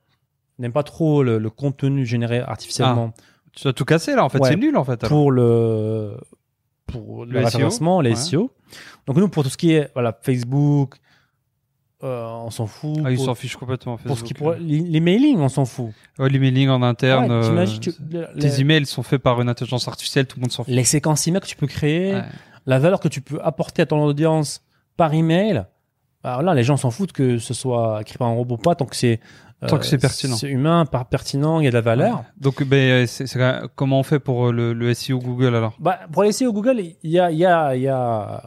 n'aime pas trop le, le contenu généré artificiellement Tu as tout cassé là en fait, c'est nul en fait. alors. pour le pour le, Le SEO, référencement, les ouais. SEO. Donc nous pour tout ce qui est voilà Facebook, euh, on s'en fout. Ah, ils s'en fichent complètement. pour ce qui pour les, les mailings, on s'en fout. Ouais, les mailings en interne. Ouais, t'imagines, euh, tu- Tes les, emails sont faits par une intelligence artificielle, tout le monde s'en fout. les séquences email que tu peux créer, Ouais. la valeur que tu peux apporter à ton audience par email. Alors là, les gens s'en foutent que ce soit écrit par un robot ou pas, tant que c'est euh, Tant que c'est pertinent. C'est humain, par pertinent, il y a de la valeur. Donc, ben, même- comment on fait pour euh, le, le SEO Google alors? Bah, pour les SEO Google, il y a, il y a, il y a,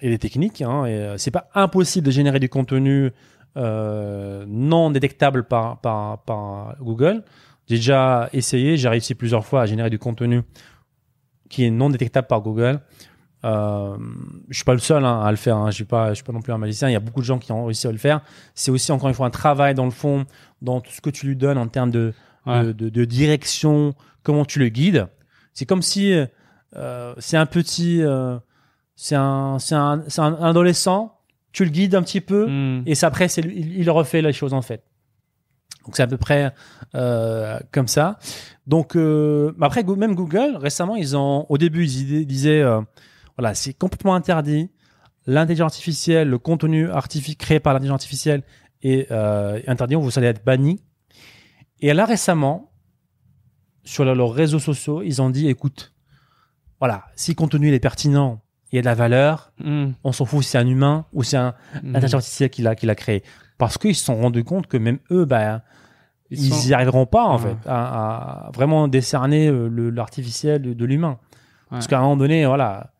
il y a des techniques. Hein, euh, c'est pas impossible de générer du contenu euh, non détectable par, par, par Google. J'ai déjà essayé, j'ai réussi plusieurs fois à générer du contenu qui est non détectable par Google. Euh, je suis pas le seul hein, à le faire. Hein. Je suis pas, je suis pas non plus un magicien. Il y a beaucoup de gens qui ont réussi à le faire. C'est aussi encore une fois un travail dans le fond, dans tout ce que tu lui donnes en termes de, Ouais. de, de- de direction, comment tu le guides. C'est comme si euh, c'est un petit, euh, c'est un, c'est un, c'est un adolescent. Tu le guides un petit peu Hmm. et après c'est il, il refait les choses en fait. Donc c'est à peu près euh, comme ça. Donc euh, après même Google récemment ils ont au début ils disaient voilà c'est complètement interdit l'intelligence artificielle le contenu artifi- créé par l'intelligence artificielle est euh, interdit vous allez être banni. Et là récemment sur le- leurs réseaux sociaux ils ont dit écoute voilà si le contenu il est pertinent il y a de la valeur Hmm. on s'en fout si c'est un humain ou c'est un Hmm. l'intelligence artificielle qui l'a qui l'a créé parce qu'ils se sont rendus compte que même eux bah Ils ils, sont- y arriveront pas en Ouais. fait à, à vraiment décerner euh, le l'artificiel de, de l'humain parce qu'à un moment donné voilà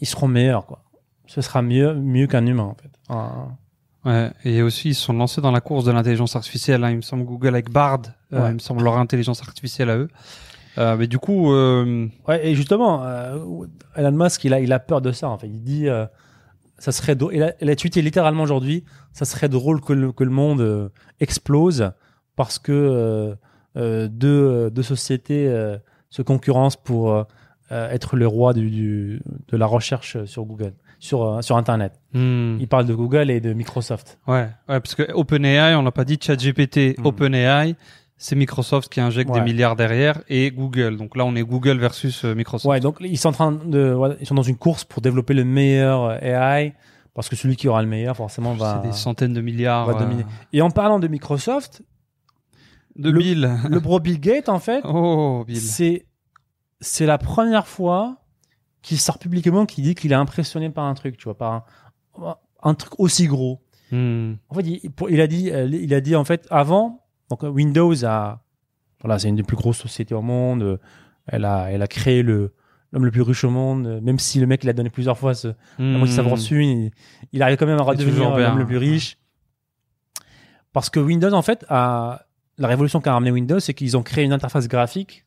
ils seront meilleurs quoi ce sera mieux mieux qu'un humain en fait Un- Ouais, et aussi ils se sont lancés dans la course de l'intelligence artificielle. Hein. Il me semble Google avec Bard, euh, il me semble leur intelligence artificielle à eux. Euh, mais du coup, euh, ouais et justement Elon Musk il a il a peur de ça en fait il dit ça serait drôle- il a, il a tweeté littéralement aujourd'hui ça serait drôle que le, que le monde explose parce que deux, deux sociétés se concurrencent pour euh, être le roi du, du- de la recherche sur Google, sur, euh, sur Internet. hmm, Il parle de Google et de Microsoft. ouais, ouais, parce que OpenAI, on l'a pas dit, ChatGPT, Hmm. OpenAI, c'est Microsoft qui injecte Ouais. des milliards derrière et Google. Donc là, on est Google versus euh, Microsoft. Ouais, donc ils sont en train de, ils sont dans une course pour développer le meilleur euh, AI parce que celui qui aura le meilleur forcément va. c'est des centaines de milliards va euh, dominer. Et en parlant de Microsoft, de Le- Bill. le bro Bill Gates en fait, Oh, Bill. c'est c'est la première fois qu'il sort publiquement qu'il dit qu'il est impressionné par un truc, tu vois, par un, un truc aussi gros. Hmm. En fait, il, pour- il a dit, euh, il a dit en fait avant, donc euh, Windows a, voilà, c'est une des plus grosses sociétés au monde. euh, Elle a, elle a créé le l'homme le plus riche au monde. euh, Même si le mec il a donné plusieurs fois ce, la sa Hmm. fortune, il, il arrive quand même à redevenir bien. l'homme le plus riche. Parce que Windows, en fait, a la révolution qu'a ramené Windows, c'est qu'ils ont créé une interface graphique,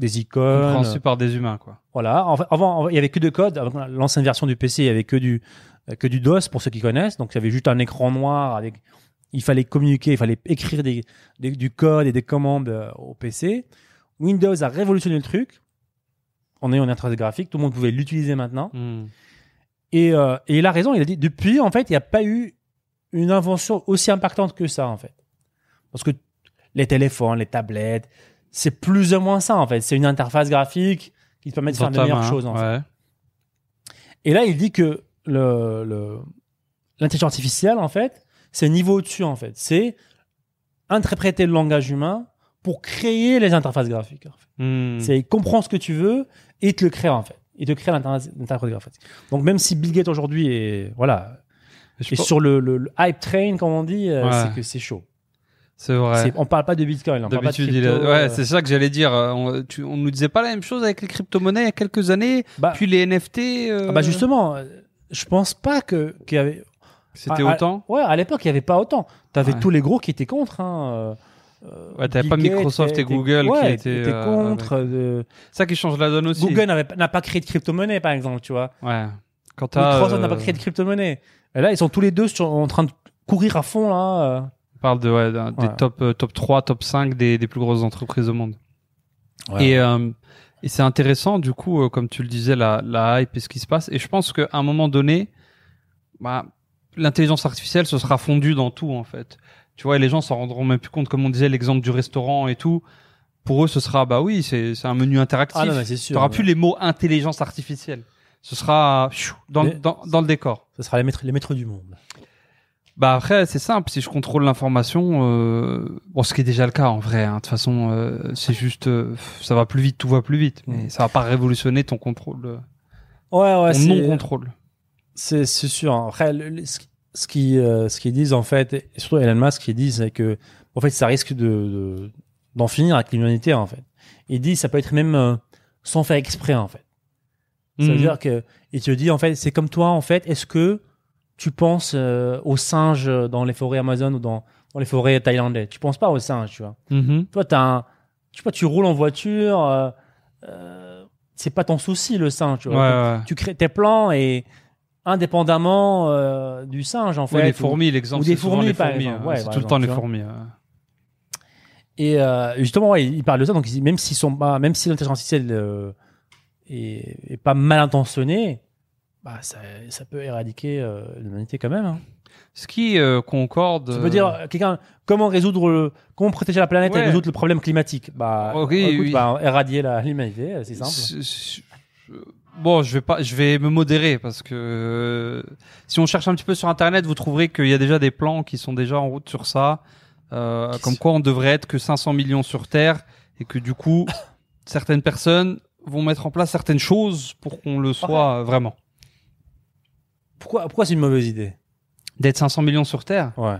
des icônes, Compréhensible par des humains, quoi. voilà. En fait, avant, il y avait que de code. L'ancienne version du PC, il y avait que du que du DOS pour ceux qui connaissent. Donc, il y avait juste un écran noir avec. Il fallait communiquer, il fallait écrire des, des- du code et des commandes euh, au PC. Windows a révolutionné le truc en ayant une interface graphique. Tout le monde pouvait l'utiliser maintenant. Hmm. Et, euh, et il a raison. Il a dit depuis, en fait, il n'y a pas eu une invention aussi impactante que ça, en fait. Parce que les téléphones, les tablettes, c'est plus ou moins ça, en fait. C'est une interface graphique qui te permet de faire de meilleures main, choses, en fait. Et là, il dit que le, l'intelligence artificielle, en fait, c'est niveau au-dessus, en fait. C'est interpréter le langage humain pour créer les interfaces graphiques. en fait. Hmm. C'est il comprend ce que tu veux et te le crée, en fait. Il te crée l'interface graphique. Donc, même si Bill Gates aujourd'hui est, voilà, pense- sur le, le- le hype train, comme on dit, euh, Ouais. c'est que c'est chaud. C'est vrai. On parle pas de Bitcoin, D'habitude, ouais, euh, c'est ça que j'allais dire. On, tu- on nous disait pas la même chose avec les crypto-monnaies il y a quelques années, bah, puis les NFT. euh, ah bah justement, euh, je pense pas que qu'il y avait C'était à- à- autant. Ouais, à l'époque, il y avait pas autant. T'avais Ouais. tous les gros qui étaient contre. Hein. euh, Ouais, t'avais pas Microsoft et Google qui étaient, étaient contre. euh, Ça qui change la donne aussi. Google n'a pas créé de crypto-monnaie, par exemple, tu vois. Ouais. Quand t'as, Microsoft n'a euh, pas créé de crypto-monnaie. Et là, ils sont tous les deux sur- en train de courir à fond, là. On parle de, ouais, des Ouais. top, euh, top 3, top 5 des, des plus grosses entreprises au monde. Et, euh, et c'est intéressant, du coup, euh, comme tu le disais, la, la hype et ce qui se passe. Et je pense qu'à un moment donné, bah, l'intelligence artificielle se sera fondue dans tout, en fait. Tu vois, et les gens s'en rendront même plus compte, comme on disait, l'exemple du restaurant et tout. pour eux, ce sera, bah oui, c'est c'est un menu interactif. Ah non, c'est sûr. Tu n'auras plus les mots intelligence artificielle. Ce sera pfiou, dans, dans, dans le décor. Ce sera les maîtres, les maîtres du monde. Bah après, c'est simple. Si je contrôle l'information, euh, bon, ce qui est déjà le cas en vrai. hein. De toute façon, euh, c'est juste, euh, ça va plus vite, tout va plus vite. Mais Mm. ça va pas révolutionner ton contrôle, Ouais, ouais, ton c'est- non-contrôle. C'est c'est sûr. hein. Après, le- le- ce, qui ce qu'ils disent en fait, et surtout Elon Musk, ce qu'ils disent, c'est que en fait, ça risque de de- d'en finir avec l'humanité en fait. Il dit ça peut être même sans faire exprès en fait. Ça veut Mhm. dire que il te dit en fait, c'est comme toi en fait. Est-ce que tu penses euh, aux singes dans les forêts Amazon ou dans dans les forêts thaïlandaises? Tu penses pas aux singes, tu vois? Mhm. Toi, t'as un, je sais pas, tu roules en voiture, euh, euh, c'est pas ton souci le singe, tu Ouais, vois? ouais. Tu crées tes plans et indépendamment euh, du singe en fait. Ouais, les ou- fourmis, l'exemple. ou des fourmis, les par fourmis, exemple. hein. Ouais, c'est tout le temps les tu fourmis. Et euh, justement, ouais, il parle de ça. Donc, il même s'ils sont pas, même si l'intelligence artificielle euh, est, est pas mal intentionnée, bah ça, ça peut éradiquer euh, l'humanité quand même. Hein. Ce qui euh, concorde. Tu peux dire, euh, quelqu'un, comment résoudre, le, comment protéger la planète Ouais. et résoudre le problème climatique? Bah, Ok, écoute, oui. bah, éradier l'humanité, c'est simple. Bon, je vais pas, je vais me modérer parce que si on cherche un petit peu sur internet, vous trouverez qu'il y a déjà des plans qui sont déjà en route sur ça, euh, comme quoi on devrait être que 500 millions sur Terre et que du coup certaines personnes vont mettre en place certaines choses pour qu'on le soit vraiment. Pourquoi, pourquoi c'est une mauvaise idée D'être 500 millions sur Terre. Ouais.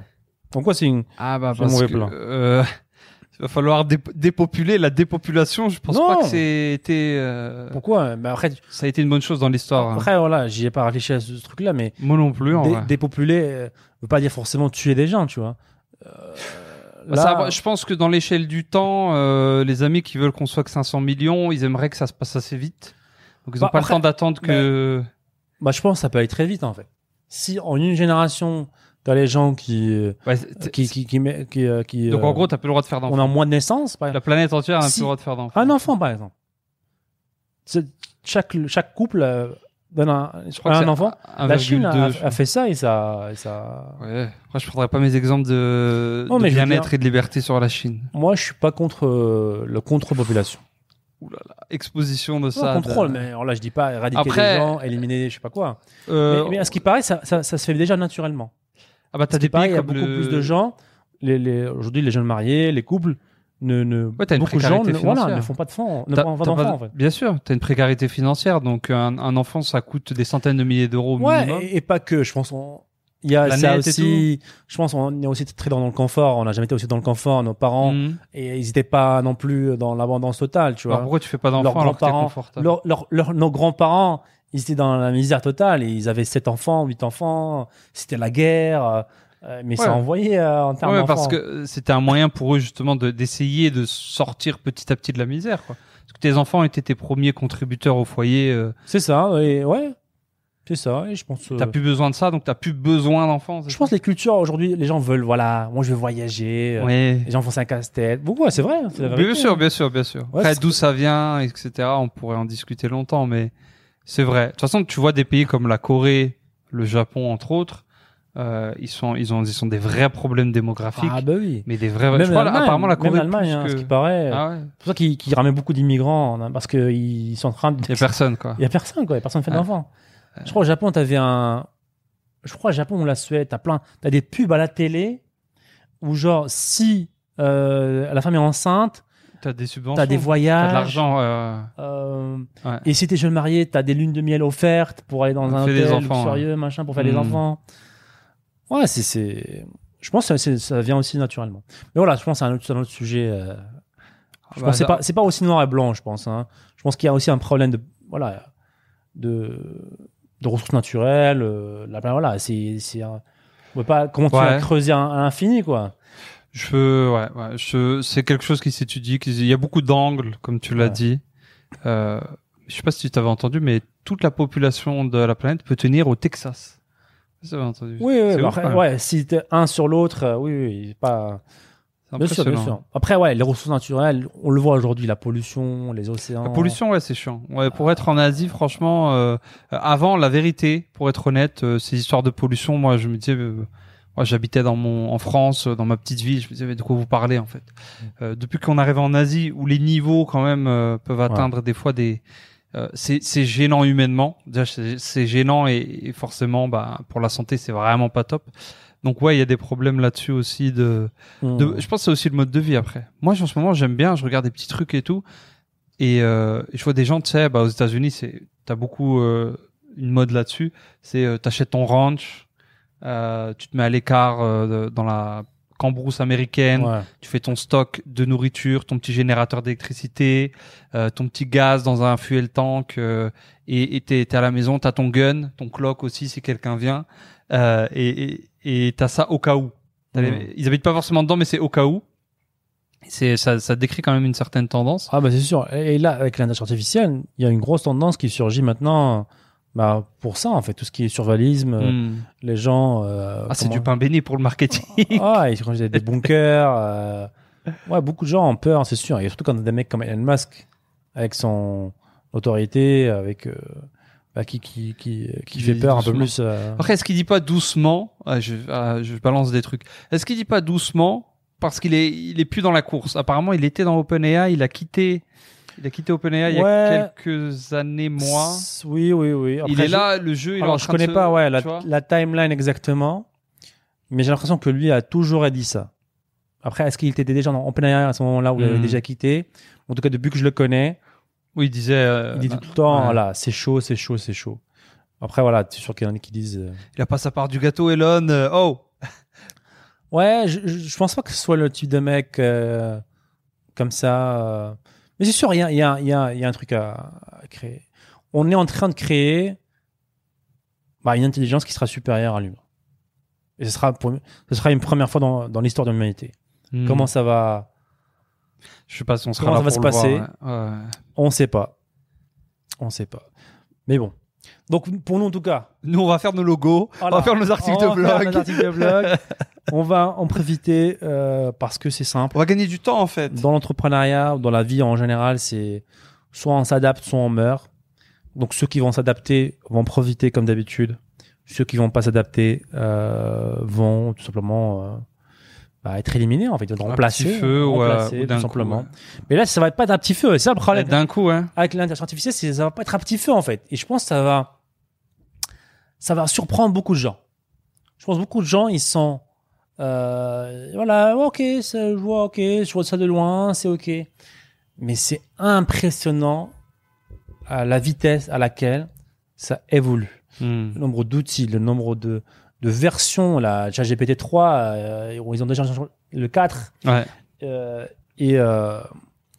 Pourquoi c'est une. Ah bah C'est un mauvais plan. euh, il va falloir dé- dépopuler la dépopulation. Je pense Non. pas que c'était euh, Pourquoi? Bah après, ça a été une bonne chose dans l'histoire. hein. après, voilà, j'y ai pas réfléchi à ce, truc-là, mais Moi non plus. En dé- vrai. dépopuler euh, veut pas dire forcément tuer des gens, tu vois. Euh, Bah, là- ça je pense que dans l'échelle du temps, euh, les amis qui veulent qu'on soit que 500 millions, ils aimeraient que ça se passe assez vite. Donc ils n'ont Bah, pas après- le temps d'attendre que. Bah, je pense que ça peut aller très vite en fait. Si en une génération, t'as les gens qui euh, Ouais, c'est- qui qui qui, qui, euh, qui, Donc euh, en gros, t'as plus le droit de faire on d'enfants. a moins de naissances, par La exemple. planète entière n'a plus Si- le droit de faire d'enfants. Un enfant par exemple. Chaque chaque couple euh, donne un, Je crois que un enfant. La 1,2, Chine a, a fait ça et ça, et ça. Ouais. Après, je prendrai pas mes exemples de, de bien-être et de liberté sur la Chine. Moi, je suis pas contre euh, le contre-population. Ouh là là, exposition de ça. contrôle, de- mais alors là, je dis pas éradiquer Après- les gens, éliminer, je sais pas quoi. Euh, mais, mais à ce qui paraît, ça, ça, ça se fait déjà naturellement. ah bah t'as des pays il y a beaucoup le- plus de gens. Les, les, Aujourd'hui, les jeunes mariés, les couples, ne, ne, Ouais, beaucoup de gens ne, voilà, ne font pas de fonds, ne font pas d'enfants de- en fait. Bien sûr, t'as une précarité financière, donc un, un enfant ça coûte des centaines de milliers d'euros Ouais, et, et pas que. Je pense on- il y a ça aussi. Je pense on est aussi très dans le confort. On n'a jamais été aussi dans le confort. Nos parents Mhm. et ils n'étaient pas non plus dans l'abondance totale, tu Alors vois. pourquoi tu fais pas d'enfants alors que confortable Leurs- leurs- leurs- nos grands-parents, ils étaient dans la misère totale et ils avaient sept enfants, huit enfants. C'était la guerre, euh, mais ça Ouais. envoyait euh, en termes Ouais, parce que c'était un moyen pour eux justement de d'essayer de sortir petit à petit de la misère. Quoi. Parce que tes enfants étaient tes premiers contributeurs au foyer. euh, c'est ça. Et ouais, c'est ça. Et je pense. euh, T'as plus besoin de ça, donc t'as plus besoin d'enfants. Je pense que les cultures aujourd'hui, les gens veulent. Voilà, moi je veux voyager. euh, Ouais. Les gens font ça casse-tête. Bon, ouais, c'est vrai. la Bien sûr, hein. bien sûr, bien sûr. Ouais, Après, d'où ça vient, etc. On pourrait en discuter longtemps, mais c'est vrai. De toute façon, tu vois des pays comme la Corée, le Japon, entre autres, euh, ils sont, ils ont, ils sont des vrais problèmes démographiques. Ah bah oui. mais des vrais. Même je crois, l'Allemagne, apparemment, la même Corée. l'Allemagne, plus hein, que- ce qui paraît. Ah ouais. C'est pour ça qu'ils qu'ils ramènent beaucoup d'immigrants hein, parce qu'ils sont en train de. Il y a personne, quoi. Il y a personne quoi. Il y a personne fait Ouais. d'enfants. Je crois au Japon, t'avais un. Je crois au Japon ou la Suède, t'as plein. T'as des pubs à la télé où genre si euh, la femme est enceinte, T'as des subventions. t'as des T'as voyages. de l'argent. euh, euh, Ouais. Et si t'es jeune marié, t'as des lunes de miel offertes pour aller dans On un des hôtel enfants, luxurieux, machin, pour faire des Mm. enfants. Ouais, c'est, c'est, je pense que ça vient aussi naturellement. Mais voilà, je pense que c'est un autre, un autre sujet. euh, je bah, pense que c'est pas, c'est pas aussi noir et blanc, je pense. Hein. Je pense qu'il y a aussi un problème de, voilà, de, de ressources naturelles. euh, là, voilà, c'est, un, on peut pas, comment tu vas Ouais. creuser un- à l'infini, quoi. Je, ouais, ouais, je, c'est quelque chose qui s'étudie. qui- Il y a beaucoup d'angles, comme tu l'as Ouais. dit. Euh, je sais pas si tu t'avais entendu, mais toute la population de la planète peut tenir au Texas. Ça entendu? Oui, oui, bah ouf, après, ouais, si t'es un sur l'autre, euh, oui, oui, pas. Bien sûr, bien sûr. Après, ouais, les ressources naturelles, on le voit aujourd'hui, la pollution, les océans. La pollution, ouais, c'est chiant. Ouais, pour être en Asie, franchement, euh, avant, la vérité, pour être honnête, euh, ces histoires de pollution, moi, je me disais, euh, Moi, j'habitais dans mon en France, dans ma petite ville. Je me disais mais de quoi vous parlez en fait? Euh, depuis qu'on arrive en Asie, où les niveaux quand même euh, peuvent atteindre des fois des euh, c'est c'est gênant humainement. Déjà, c'est c'est gênant et, et forcément, bah pour la santé, c'est vraiment pas top. Donc ouais, il y a des problèmes là-dessus aussi de de- Hmm. je pense que c'est aussi le mode de vie après. Moi, en ce moment, j'aime bien, je regarde des petits trucs et tout. Et euh, je vois des gens, tu sais, bah, aux États-Unis, c'est t'as beaucoup euh, une mode là-dessus. C'est euh, t'achètes ton ranch, tu te mets à l'écart dans la cambrousse américaine, Ouais. tu fais ton stock de nourriture, ton petit générateur d'électricité, euh, ton petit gaz dans un fuel tank, euh, et t'es t'es à la maison, t'as ton gun, ton clock aussi si quelqu'un vient, euh, et et et t'as ça au cas où. T'as les- Mhm. Ils habitent pas forcément dedans, mais c'est au cas où. C'est ça, ça décrit quand même une certaine tendance. Ah bah c'est sûr. Et et là, avec l'intelligence artificielle, il y a une grosse tendance qui surgit maintenant bah, pour ça, en fait. Tout ce qui est survivalisme, euh, Hmm. les gens... euh, Ah, c'est comment- du pain béni pour le marketing. Ah, ils construisent des bunkers. euh, Ouais, beaucoup de gens ont peur, c'est sûr. Et surtout quand des mecs comme Elon Musk, avec son autorité, avec... euh, bah, qui, qui, qui, qui Qui fait peur un peu plus... euh, Après, est-ce qu'il dit pas doucement? Ah, je, ah, je balance des trucs. Est-ce qu'il dit pas doucement parce qu'il est, il est plus dans la course? Apparemment, il était dans OpenAI, il a quitté, il a quitté OpenAI il y a quelques années, mois. Oui, oui, oui. il est je- là, le jeu, il est Alors, en je de connais se- pas ouais, la timeline exactement, mais j'ai l'impression que lui a toujours dit ça. Après, est-ce qu'il était déjà dans OpenAI à ce moment-là où il avait Hmm. déjà quitté? En tout cas, depuis que je le connais, Oui, il disait. euh, il dit bah, tout le temps, ouais. voilà, c'est chaud, c'est chaud, c'est chaud. Après, voilà, c'est sûr qu'il y en a qui disent, euh, Il a pas sa part du gâteau, Elon. euh, oh, ouais, je, je, je pense pas que ce soit le type de mec euh, comme ça. euh. Mais c'est sûr, il y a, il y, a, il y, a, il y a un truc à, à créer. On est en train de créer bah, une intelligence qui sera supérieure à l'humain. Et ce sera, pour, ce sera une première fois dans, dans l'histoire de l'humanité. Hmm. Comment ça va Je sais pas si on sera Comment là ça va pour se passer voir, ouais. Ouais. On ne sait pas. On ne sait pas. Mais bon. Donc, pour nous, en tout cas, Nous, on va faire nos logos, on va faire nos articles on de va faire blog. nos articles de blog. on va en profiter euh, parce que c'est simple. On va gagner du temps en fait. Dans l'entrepreneuriat, dans la vie en général, c'est soit on s'adapte, soit on meurt. Donc ceux qui vont s'adapter vont profiter comme d'habitude. Ceux qui vont pas s'adapter euh, vont tout simplement euh, bah, être éliminés en fait, être Un feu ou, euh, coup, ouais. Mais là, ça va pas être un petit feu. C'est ça le problème D'un coup, hein. avec l'intelligence artificielle, ça va pas être un petit feu en fait. Et je pense que ça va, ça va surprendre beaucoup de gens. Je pense que beaucoup de gens ils sont, euh, voilà, ok, ça, je vois, ok, je vois ça de loin, c'est ok. Mais c'est impressionnant à la vitesse à laquelle ça évolue. Hmm. Le nombre d'outils, le nombre de, de versions, la ChatGPT 3, euh, ils ont déjà le 4. Ouais. Euh, et, euh,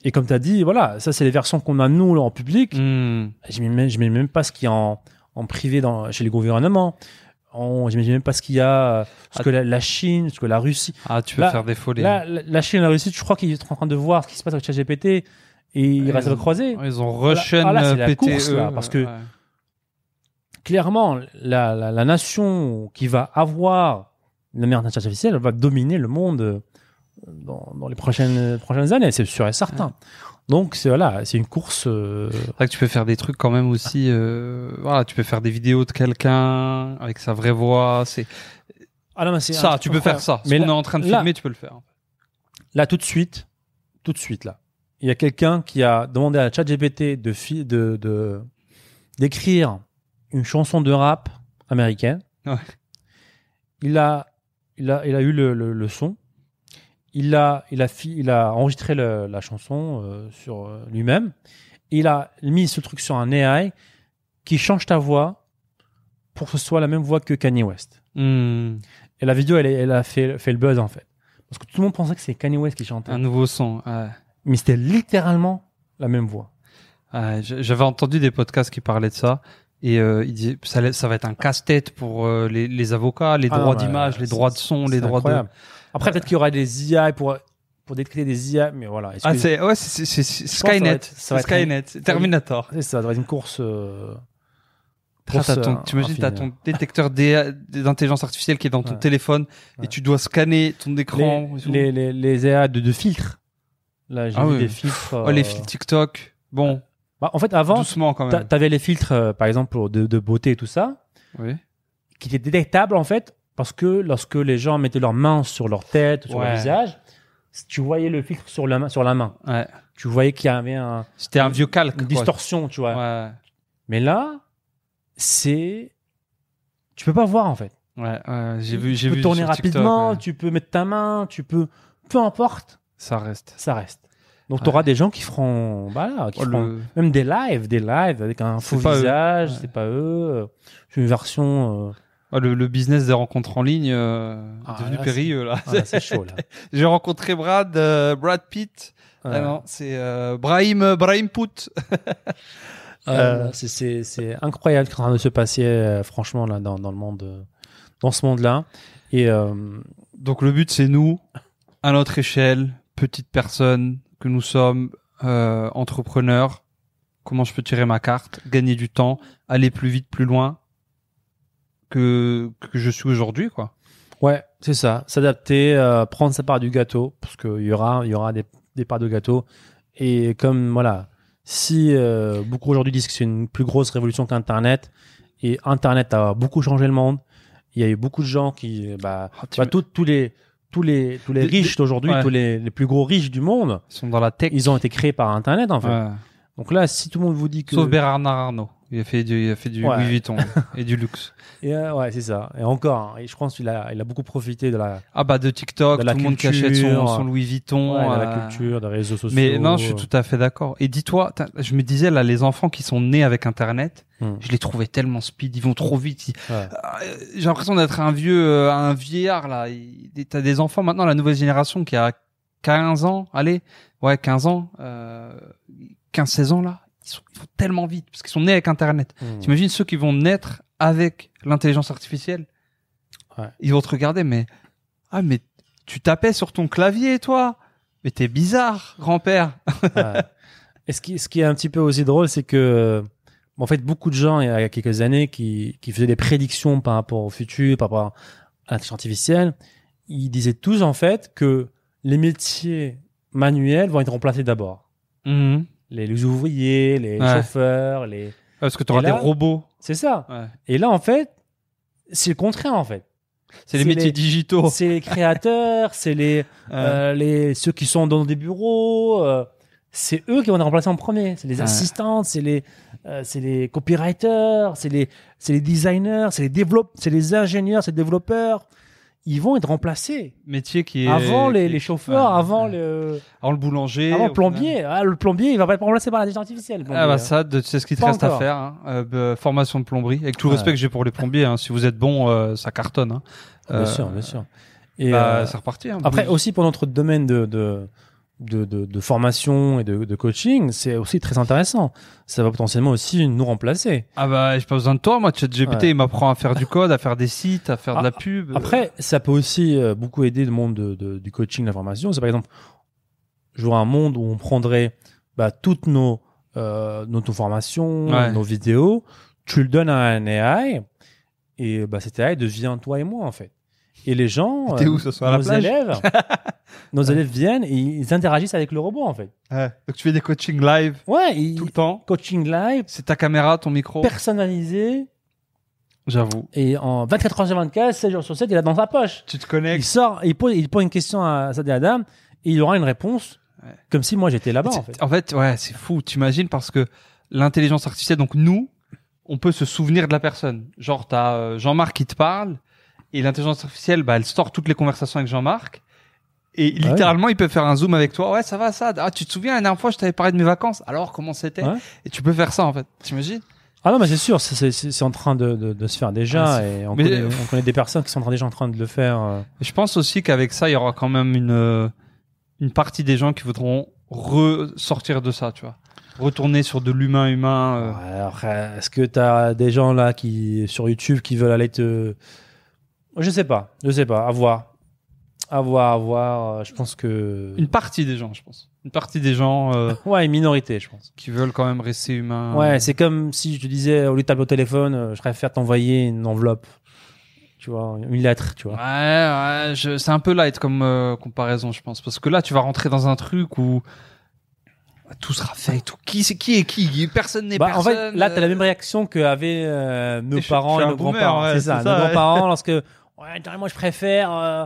et comme tu as dit, voilà, ça c'est les versions qu'on a nous là, en public. Hmm. Je ne mets même pas ce qu'il y a en, en privé dans, chez les gouvernements. On- J'imagine même pas ce qu'il y a, ce Ah. que la, la Chine, ce que la Russie. Ah, tu veux Là- faire des folies. Là, la, la Chine et la Russie, je crois qu'ils sont en train de voir ce qui se passe avec ChatGPT et ils Ouais, restent ils ont- croisés. Ils ont Russian Ah, là, c'est la course, là, parce que- ouais. Clairement, la, la, la nation qui va avoir la meilleure intelligence artificielle va dominer le monde euh, dans, dans les prochaines, prochaines années, c'est sûr et certain. Donc, c'est voilà, c'est une course. euh, C'est vrai que tu peux faire des trucs quand même aussi. euh, voilà, tu peux faire des vidéos de quelqu'un avec sa vraie voix. C'est Ah non, mais c'est un ça. Tu peux faire ça. Mais est en train de là- filmer, tu peux le faire. Là, tout de suite, tout de suite, là, il y a quelqu'un qui a demandé à ChatGPT de, de, de, d'écrire une chanson de rap américaine. Ouais. Il a, il a, il a eu le, le, le son. Il a, il a, fi- il a enregistré le- la chanson euh, sur euh, lui-même. Il a mis ce truc sur un AI qui change ta voix pour que ce soit la même voix que Kanye West. Hmm. Et la vidéo, elle, a fait, fait le buzz en fait. Parce que tout le monde pensait que c'est Kanye West qui chantait. Un nouveau son. Ouais. Mais c'était littéralement la même voix. Ouais, J'avais entendu des podcasts qui parlaient de ça. Et euh, il disait ça, ça va être un casse-tête pour euh, les, les avocats, les Ah droits d'image, les c'est- droits de son, les droits de. incroyable. Après, peut-être qu'il y aura des IA pour, pour détecter des IA, mais voilà. Ah, c'est ouais, c'est va Skynet, va Skynet, Terminator. ça, doit être une course. euh, course, t'as ton- euh, T'imagines, t'as infinie. ton détecteur d'intelligence artificielle qui est dans ton Ouais. téléphone Ouais. et tu dois scanner ton écran. les, les, les, les IA de, de filtres. Là, j'ai Ah vu oui. des filtres. Oh, les euh, filtres TikTok. Bon, bah, en fait, avant, doucement quand même. t'avais les filtres, euh, par exemple, de, de beauté et tout ça, Oui. qui étaient détectables, en fait, parce que lorsque les gens mettaient leurs mains sur leur tête, sur leur Ouais. visage, tu voyais le filtre sur la main, sur la main. Ouais. Tu voyais qu'il y avait un, C'était un vieux calque. une quoi. distorsion, tu vois. Ouais. Mais là, c'est, tu peux pas voir en fait. Ouais, ouais, j'ai vu, j'ai tu peux tourner sur TikTok, rapidement, ouais. tu peux mettre ta main, tu peux, peu importe, Ça reste. ça reste. Donc tu auras des gens qui feront, voilà, qui Oh, feront le- même des lives, des lives avec un faux visage, c'est pas eux. euh, C'est une version. euh, Ah, le, le business des rencontres en ligne euh, Ah, est devenu là, périlleux là. voilà, c'est chaud là. J'ai rencontré Brad, euh, Brad Pitt. Ah non, c'est Brahim, Brahim Pout. C'est- incroyable ce qui est en train de se passer, franchement, là, dans, dans le monde, dans ce monde-là. Et Donc le but c'est nous, à notre échelle, petites personnes que nous sommes, euh, entrepreneurs. Comment je peux tirer ma carte, gagner du temps, aller plus vite, plus loin que que je suis aujourd'hui, quoi. ouais, c'est ça. S'adapter, euh, prendre sa part du gâteau, parce qu'il y aura, il y aura des, des parts de gâteau. Et comme, voilà, si euh, beaucoup aujourd'hui disent que c'est une plus grosse révolution qu'Internet, et Internet a beaucoup changé le monde, il y a eu beaucoup de gens qui, bah, Ah, bah, tous- tous les, tous les, tous les riches d'aujourd'hui, ouais. tous les, les plus gros riches du monde, Ils sont dans la tech. ils ont été créés par Internet, en fait. Ouais. Donc là, si tout le monde vous dit que. Sauf Bernard Arnault. Il a fait du, il a fait du Ouais. Louis Vuitton et du luxe. Et, euh, ouais, c'est ça. Et encore, hein, et je pense qu'il a, il a beaucoup profité de la, Ah bah de TikTok, De la tout le monde qui achète son, son Louis Vuitton. ouais, de la euh, culture, des réseaux sociaux. Mais non, je suis tout à fait d'accord. Et dis-toi, je me disais là, les enfants qui sont nés avec Internet, Hmm. je les trouvais tellement speed, ils vont trop vite. ils- Ouais. Euh, J'ai l'impression d'être un vieux, un vieillard là. T'as des enfants maintenant, la nouvelle génération qui a 15 ans, allez, ouais, 15 ans, euh, 15-16 ans là, ils, sont, ils vont tellement vite parce qu'ils sont nés avec Internet. Hmm. T'imagines ceux qui vont naître avec l'intelligence artificielle? Ouais. Ils vont te regarder, mais ah mais tu tapais sur ton clavier toi? Mais t'es bizarre, grand-père. Ouais. Et ce qui, ce qui est un petit peu aussi drôle, c'est que, en fait, beaucoup de gens, il y a quelques années, qui, qui faisaient des prédictions par rapport au futur, par rapport à l'intelligence artificielle, ils disaient tous, en fait, que les métiers manuels vont être remplacés d'abord. Mhm. Les, les ouvriers, les Ouais. chauffeurs, les... Parce que t'auras Et là- des robots. C'est ça. Ouais. Et là, en fait, c'est le contraire, en fait. C'est les métiers les- digitaux. C'est les créateurs, c'est les, euh, les ceux qui sont dans des bureaux. euh, c'est eux qui vont être remplacés en premier. C'est les assistantes, c'est les, euh, c'est les copywriters, c'est les, c'est les designers, c'est les développeurs, c'est les ingénieurs, c'est les développeurs. Ils vont être remplacés Métier qui est avant les, chauffeurs, ouais, avant ouais. le, avant le boulanger, avant le plombier. Ah, le plombier, il va pas être remplacé par l'intelligence artificielle. Ah bah hein. ça, c'est ce qu'il te reste à faire. Hein. Euh, bah, formation de plomberie. Avec tout le Ouais. respect que j'ai pour les plombiers, hein. si vous êtes bon, euh, ça cartonne. Hein. Bien Euh, sûr, bien sûr. Et, bah, c'est reparti. Après, aussi pour notre domaine de, de, de, de, de formation et de, de coaching, c'est aussi très intéressant. Ça va potentiellement aussi nous remplacer. Ah bah j'ai pas besoin de toi, moi ChatGPT Ouais. il m'apprend à faire du code, à faire des sites, à faire de la pub. Après, ça peut aussi euh, beaucoup aider le monde de, de- du coaching, de la formation. C'est par exemple, j'aurais un monde où on prendrait bah, toutes nos, euh, nos, nos formations, Ouais. nos vidéos, tu le donnes à un AI, et bah, cet AI devient toi et moi, en fait. Et les gens, T'es euh, où ce soir à la nos plage élèves, nos élèves viennent et ils interagissent avec le robot, en fait. Ouais. Donc tu fais des coachings live Ouais, ils- tout le temps. coaching live, C'est ta caméra, ton micro. personnalisé, J'avoue. et en 24 heures sur 24, 7 jours sur 7, il est dans sa poche. Tu te Il connectes. sort, il pose, il pose une question à Sadia Adam, et il aura une réponse, Ouais. comme si moi j'étais là-bas, en fait. En fait, ouais, c'est fou. T'imagines parce que l'intelligence artificielle, donc nous, on peut se souvenir de la personne. Genre, t'as euh, Jean-Marc qui te parle et l'intelligence artificielle, bah, elle sort toutes les conversations avec Jean-Marc. Et Ah ouais. littéralement, il peut faire un zoom avec toi. Ouais, ça va, ça. Ah, tu te souviens la dernière fois, je t'avais parlé de mes vacances. Alors, comment c'était Ouais. Et tu peux faire ça en fait. T'imagines Ah non, mais c'est sûr, c'est- en train de, de, de se faire déjà, Ah, et on, connaît, on connaît des personnes qui sont déjà en train de le faire. euh. Je pense aussi qu'avec ça, il y aura quand même une euh, une partie des gens qui voudront ressortir de ça, tu vois. Retourner sur de l'humain humain. euh. Ouais, alors, euh, est-ce que t'as des gens là qui sur YouTube qui veulent aller te, je sais pas, je sais pas, à voir, à voir, à voir. euh, Je pense que Une partie des gens, je pense. Une partie des gens euh, ouais, une minorité, je pense. qui veulent quand même rester humains. Ouais, c'est comme si je te disais, au lieu de taper au téléphone, euh, je préfère t'envoyer une enveloppe. Tu vois, une lettre, tu Ouais, vois. ouais, je- c'est un peu light comme euh, comparaison, je pense, parce que là, tu vas rentrer dans un truc où tout sera fait, tout. Qui c'est qui est qui? Personne n'est Bah, en fait, là, t'as la même réaction qu'avaient euh, nos parents et nos grands-parents. ouais, c'est c'est ça, ça, nos ouais. grands-parents, lorsque Ouais, moi je préfère euh,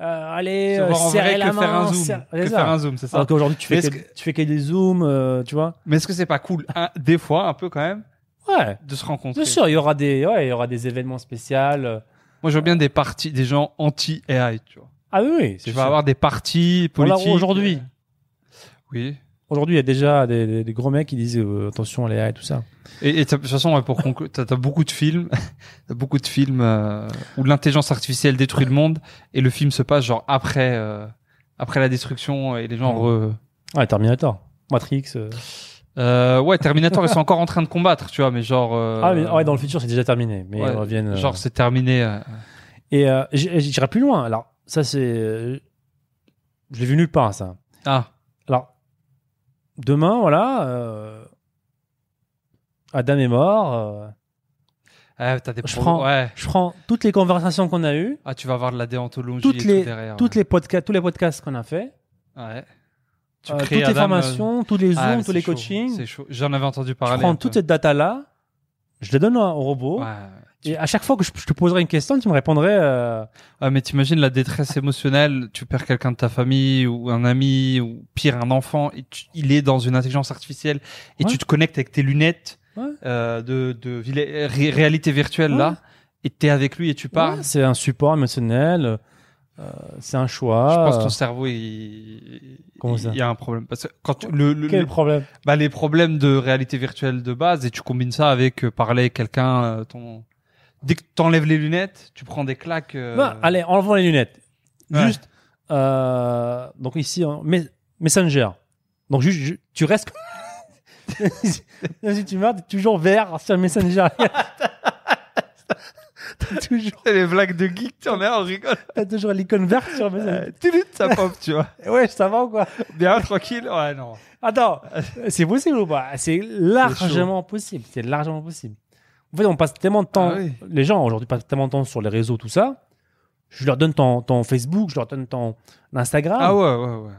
euh, aller euh, serrer la que faire main. un zoom. serre- Que c'est ça. faire un zoom, c'est ça. Alors qu'aujourd'hui tu fais Mais que, est-ce tu fais que des zooms, euh, tu vois. Mais est-ce que c'est pas cool, un- des fois, un peu quand même, Ouais. de se rencontrer? Bien sûr, il y aura des, ouais, il y aura des événements spéciaux. euh. Moi, je vois bien des partis, des gens anti-AI, tu vois. Ah oui, oui. Tu vas sûr. avoir des partis On l'a politiques. aujourd'hui. Oui. Aujourd'hui, il y a déjà des, des- des gros mecs qui disent euh, attention à l'AI et tout ça. Et, et de toute façon, ouais, pour conclure, t'as as beaucoup de films, t'as beaucoup de films euh, où l'intelligence artificielle détruit le monde et le film se passe genre après, euh, après la destruction et les gens. re- Ouais, Terminator, Matrix. euh. Euh, ouais, Terminator, ils sont encore en train de combattre, tu vois, mais genre. euh, Ah, mais ouais, dans le futur, c'est déjà terminé. Mais ouais, ils reviennent. euh. Genre, c'est terminé. euh, Et euh, j'irai plus loin. Alors, ça, c'est. Je l'ai vu nulle part, ça. Ah, demain, voilà. euh, Adam est mort. euh, ah, t'as des Je pro- prends- Ouais. je prends toutes les conversations qu'on a eues, Ah, tu vas avoir de la déontologie toutes et les, tout derrière. toutes les podcasts, tous les podcasts qu'on a fait, Ouais. Tu euh, crées toutes les Adam, formations, tous les euh, zooms, ah, tous c'est les chaud, coachings. C'est chaud. J'en avais entendu Je parler. prends un peu. toute cette data-là, je les donne au robot. Ouais. Et à chaque fois que je, je te poserai une question, tu me répondrais. euh, Ah, mais t'imagines la détresse émotionnelle, tu perds quelqu'un de ta famille ou un ami ou pire un enfant, et tu- il est dans une intelligence artificielle et Ouais. tu te connectes avec tes lunettes Ouais. euh, de, de ré- réalité virtuelle Ouais. là et t'es avec lui et tu parles. c'est un support émotionnel. euh, c'est un choix. Je pense que ton cerveau il, Comment il- ça il y a un problème parce que quand tu- le, le- Quel le- problème? Bah, les problèmes de réalité virtuelle de base et tu combines ça avec euh, parler avec quelqu'un euh, ton dès que t'enlèves les lunettes tu prends des claques euh, Allez, enlevons les lunettes. Ouais. Juste. euh, donc ici, Mes- Messenger. Donc juste, ju- tu restes. si tu meurs, t'es toujours vert sur Messenger. t'as toujours, les blagues de geek t'en es on rigole t'as toujours l'icône verte sur Messenger. Euh, tulut, ça pop tu vois Ouais, ça va ou quoi? Bien tranquille ouais non Attends, c'est possible ou pas? C'est largement possible. C'est largement possible. En fait, on passe tellement de temps. Ah oui. Les gens aujourd'hui passent tellement de temps sur les réseaux, tout ça. Je leur donne ton, ton Facebook, je leur donne ton Instagram. Ah ouais, ouais, ouais.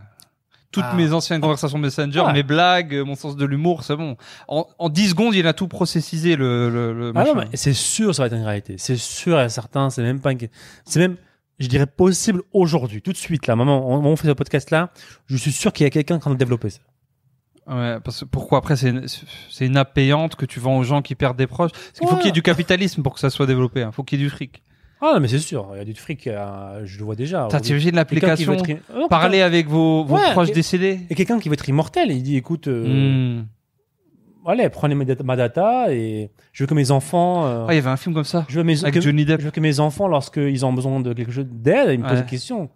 Toutes Ah. mes anciennes conversations Messenger, Ouais. mes blagues, euh, mon sens de l'humour, c'est bon. En, en 10 secondes, il a tout processisé, le, le, le Ah non, machin. mais c'est sûr, ça va être une réalité. C'est sûr et certain. C'est même pas une... C'est même, je dirais, possible aujourd'hui, tout de suite, là. Maman, on, on fait ce podcast-là. Je suis sûr qu'il y a quelqu'un qui en a développé ça. Ouais, parce que pourquoi après, c'est une, c'est une app payante que tu vends aux gens qui perdent des proches? Parce qu'il faut Ouais. qu'il y ait du capitalisme pour que ça soit développé. Il faut qu'il y ait du fric. Ah non, mais c'est sûr. Il y a du fric. euh, je le vois déjà. T'imagines Quelqu'un qui veut l'application, être- Non, parler avec vos, vos Ouais, proches et- décédés. Et quelqu'un qui veut être immortel, il dit écoute, euh, Hmm. allez, prenez ma data- ma data et je veux que mes enfants. euh, Ah, il y avait un film comme ça. je, veux mes, Avec que, Johnny Depp. je veux que mes enfants, lorsqu'ils ont besoin de quelque chose d'aide, ils me posent des questions.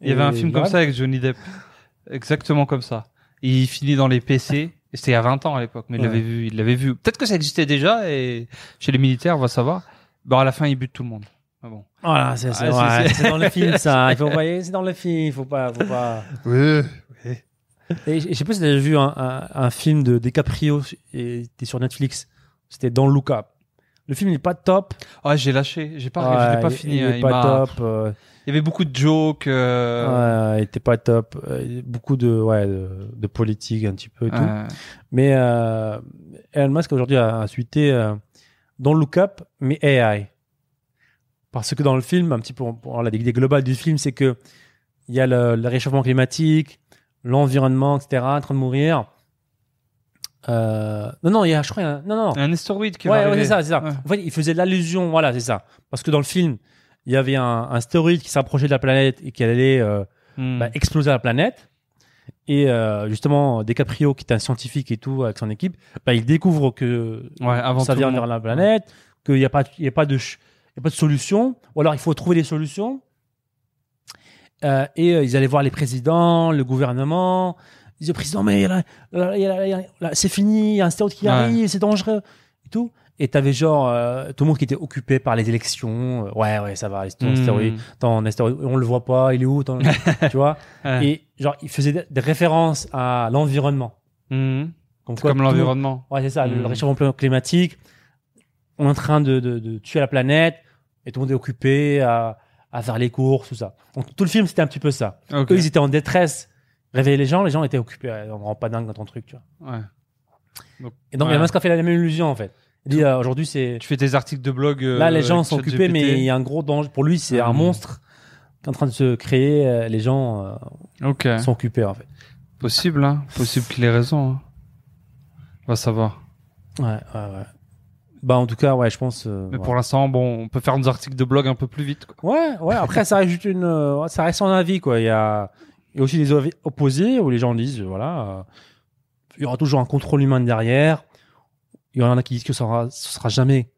Il y avait un Et film comme voilà. ça avec Johnny Depp. Exactement comme ça. Il finit dans les PC. Et C'était il y a 20 ans à l'époque, mais il Ouais. l'avait vu, il l'avait vu. Peut-être que ça existait déjà et chez les militaires, on va savoir. Bon, à la fin, il bute tout le monde. Ah bon. Voilà, c'est c'est- Ah, ouais, dans le film ça. Il faut voyez, c'est dans le film. Il faut pas, faut pas. Oui. Et je sais pas si t'as vu un, un, un film de DiCaprio et c'était sur Netflix. C'était Don't Look Up. Le film n'est pas top. Ah, j'ai lâché. J'ai pas, je l'ai pas Ouais, fini. Il, hein, est il pas m'a- top. euh, Il y avait beaucoup de jokes. euh, ouais, il était pas top. euh, beaucoup de, ouais, de, de politique un petit peu et tout. Mais euh, Elon Musk aujourd'hui a, a tweeté euh, Don't Look Up, mais AI. Parce que dans le film, un petit peu, bon, la l'idée globale du film, c'est que il y a le, le réchauffement climatique, l'environnement, etc., en train de mourir. Euh, non, non, il y a, je crois, il y a- non, non. un astéroïde qui Ouais, va ouais, c'est ça, c'est ça. Ouais. En fait, il faisait l'allusion, voilà, c'est ça. Parce que dans le film, il y avait un, un astéroïde qui s'approchait de la planète et qui allait euh, Hmm. bah, exploser la planète. Et euh, justement, DiCaprio, qui est un scientifique et tout, avec son équipe, bah, il découvre que avant ça vient vers la planète, qu'il n'y a, pas- il y a, pas de ch- il y a pas de solution, ou alors il faut trouver des solutions. Euh, et ils allaient voir les présidents, le gouvernement. Ils disaient, président, mais c'est fini, il y a un stéroïde qui arrive, c'est dangereux. Et tout. Et t'avais genre euh, tout le monde qui était occupé par les élections. Euh, ouais, ouais, ça va, c'est ton Hmm. astéroïde. Attends, un astéroïde, on le voit pas, il est où attends, Tu vois Ouais. Et genre, il faisait des, références à l'environnement. Hmm. Comme, comme l'environnement. Ouais, c'est ça, le- Mm. le réchauffement climatique. On est en train de, de, de tuer la planète et tout le monde est occupé à, à faire les courses, tout ça. Donc tout le film, c'était un petit peu ça. Eux, ils étaient en détresse. Réveiller les gens, les gens étaient occupés. On ne rend pas dingue dans ton truc, tu vois. Ouais. Et donc, Ouais. Elon Musk a fait la même illusion, en fait. Il dit euh, aujourd'hui c'est Tu fais tes articles de blog. euh, là les gens sont occupés, mais il y a un gros danger pour lui. C'est un Hmm. monstre qui est en train de se créer. euh, Les gens euh, sont occupés en fait. Possible, hein. Possible qu'il ait raison. hein. On va savoir. Ouais, ouais, ouais. Bah en tout cas, ouais, je pense. euh, Mais ouais. pour l'instant, bon, on peut faire nos articles de blog un peu plus vite. quoi. Ouais, ouais. Après, ça reste juste une, euh, ça reste son avis, quoi. Il y a, a aussi des avis opposés où les gens disent, voilà, euh, il y aura toujours un contrôle humain derrière. Il y en a qui disent que ça sera, ce sera jamais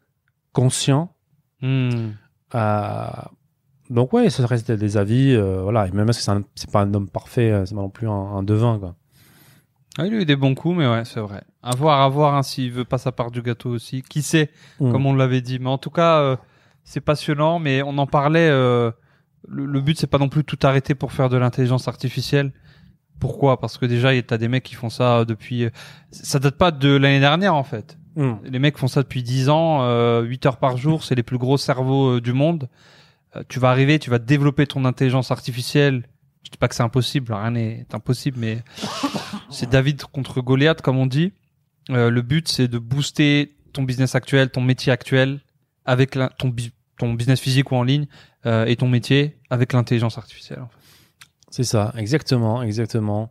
conscient. Hmm. Euh, donc ouais, ça reste des avis, euh, voilà. Et même si c'est un- c'est pas un homme parfait, c'est pas non plus un, un devin, quoi. Ah, il a eu des bons coups, mais ouais, c'est vrai. À voir, à voir hein, s'il veut pas sa part du gâteau aussi. Qui sait, Mm. comme on l'avait dit. Mais en tout cas, euh, c'est passionnant. Mais on en parlait. Le, le but, c'est pas non plus tout arrêter pour faire de l'intelligence artificielle. Pourquoi? Parce que déjà, il y a des mecs qui font ça depuis. Ça date pas de l'année dernière, en fait. Mm. Les mecs font ça depuis 10 ans, euh, 8 heures par jour, c'est les plus gros cerveaux euh, du monde. Euh, tu vas arriver, tu vas développer ton intelligence artificielle. Je dis pas que c'est impossible, rien n'est impossible, mais c'est David contre Goliath, comme on dit. Euh, le but, c'est de booster ton business actuel, ton métier actuel, avec la- ton, ton business physique ou en ligne, euh, et ton métier avec l'intelligence artificielle. en fait. C'est ça, exactement, exactement.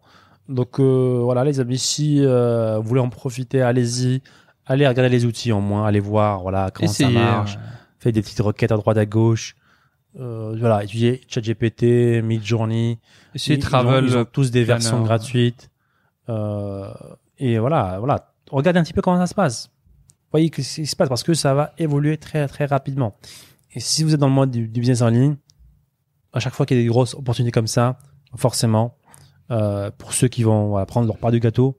Donc euh, voilà, les amis, si euh, vous voulez en profiter, allez-y. Allez regarder les outils en moins, allez voir voilà comment Essayez, ça marche. Faites des petites requêtes à droite à gauche. Voilà, étudiez ChatGPT, Midjourney. essayez Ils- Travel. Ils ont, ils ont tous des Planner. versions gratuites. Et voilà, voilà. Regardez un petit peu comment ça se passe. Voyez ce qui se passe parce que ça va évoluer très très rapidement. Et si vous êtes dans le mode du, du business en ligne, à chaque fois qu'il y a des grosses opportunités comme ça, forcément, euh, pour ceux qui vont voilà, prendre leur part du gâteau,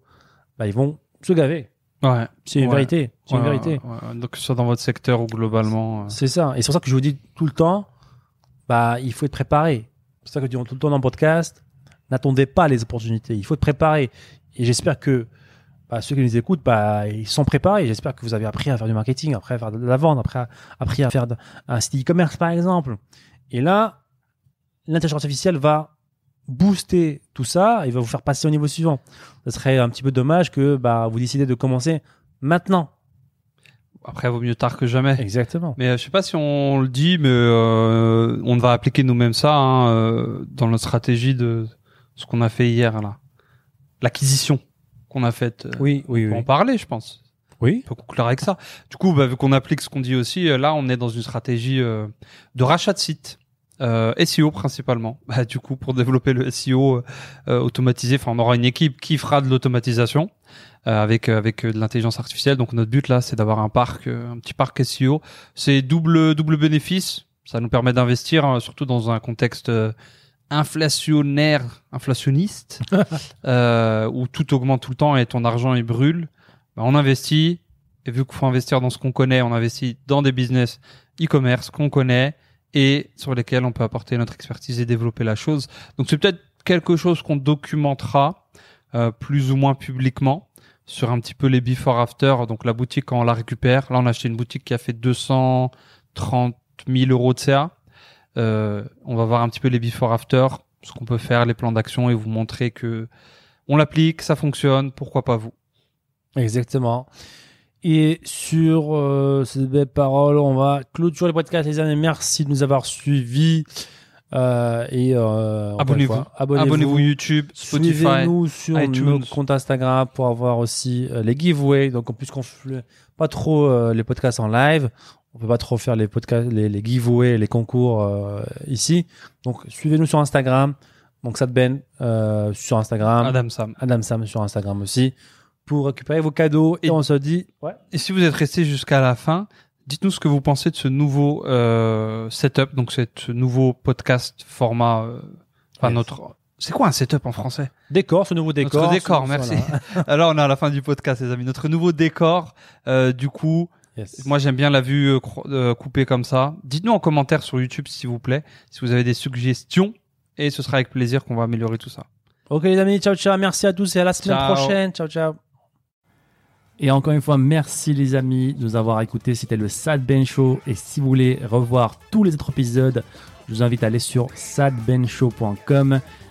bah, ils vont se gaver. Ouais. C'est une Ouais. vérité. C'est une vérité. Donc, que ce soit dans votre secteur ou globalement. euh. C'est ça. Et c'est pour ça que je vous dis tout le temps, bah, il faut être préparé. C'est ça que je dis tout le temps dans le podcast. N'attendez pas les opportunités. Il faut être préparé. Et j'espère que bah, ceux qui nous écoutent, bah, ils sont préparés. J'espère que vous avez appris à faire du marketing, après à faire de la vente, après à- appris à faire de- un site e-commerce, par exemple. Et là, l'intelligence artificielle va booster tout ça et va vous faire passer au niveau suivant. Ce serait un petit peu dommage que bah, vous décidez de commencer maintenant. Après, vaut mieux tard que jamais. Exactement. Mais euh, je sais pas si on le dit, mais euh, on va appliquer nous-mêmes ça hein, euh, dans notre stratégie de ce qu'on a fait hier là, l'acquisition qu'on a faite. euh, Oui, oui, On peut oui. en parler, je pense. Oui. On peut conclure avec ça. Du coup, bah, vu qu'on applique ce qu'on dit aussi, euh, là, on est dans une stratégie euh, de rachat de sites. Euh, SEO principalement. Bah, du coup, pour développer le SEO euh, automatisé, enfin, on aura une équipe qui fera de l'automatisation euh, avec avec de l'intelligence artificielle. Donc notre but là, c'est d'avoir un parc, un petit parc SEO. C'est double double bénéfice. Ça nous permet d'investir, hein, surtout dans un contexte euh, inflationnaire, inflationniste, euh, où tout augmente tout le temps et ton argent il brûle. Bah, on investit. Et vu qu'il faut investir dans ce qu'on connaît, on investit dans des business e-commerce qu'on connaît et sur lesquels on peut apporter notre expertise et développer la chose. Donc c'est peut-être quelque chose qu'on documentera euh, plus ou moins publiquement sur un petit peu les before after. Donc la boutique quand on la récupère, là on a acheté une boutique qui a fait 230 000 euros de CA. Euh, on va voir un petit peu les before after, ce qu'on peut faire, les plans d'action et vous montrer que on l'applique, ça fonctionne. Pourquoi pas vous? Exactement. Et sur euh, ces belles paroles, on va clôturer le podcast, les amis. Merci de nous avoir suivis. Euh, et euh, Abonnez-vous. abonnez-vous. YouTube, Spotify. Suivez-nous sur iTunes. nos comptes Instagram pour avoir aussi euh, les giveaways. Donc, en plus qu'on pas trop euh, les podcasts en live, on peut pas trop faire les podcasts, les, les giveaways, les concours euh, ici. Donc, suivez-nous sur Instagram. Donc, Sadben euh, sur Instagram, Adam Sam. Adam Sam sur Instagram aussi, pour récupérer vos cadeaux. Et, Et- on se dit, ouais. Et si vous êtes resté jusqu'à la fin, dites-nous ce que vous pensez de ce nouveau euh, setup, donc ce nouveau podcast format. euh, Enfin Ouais. notre. C'est quoi un setup en français? Décor, ce nouveau décor. Notre décor, ce- merci. voilà. Alors on est à la fin du podcast, les amis. Notre nouveau décor. euh, du coup, Yes. moi j'aime bien la vue euh, euh, coupée comme ça. Dites-nous en commentaire sur YouTube s'il vous plaît, si vous avez des suggestions, et ce sera avec plaisir qu'on va améliorer tout ça. Ok les amis, ciao ciao, merci à tous et à la semaine Ciao. prochaine. Ciao ciao. Et encore une fois, merci les amis de nous avoir écoutés. C'était le Sad Ben Show. Et si vous voulez revoir tous les autres épisodes, Je vous invite à aller sur sadbenshow.com.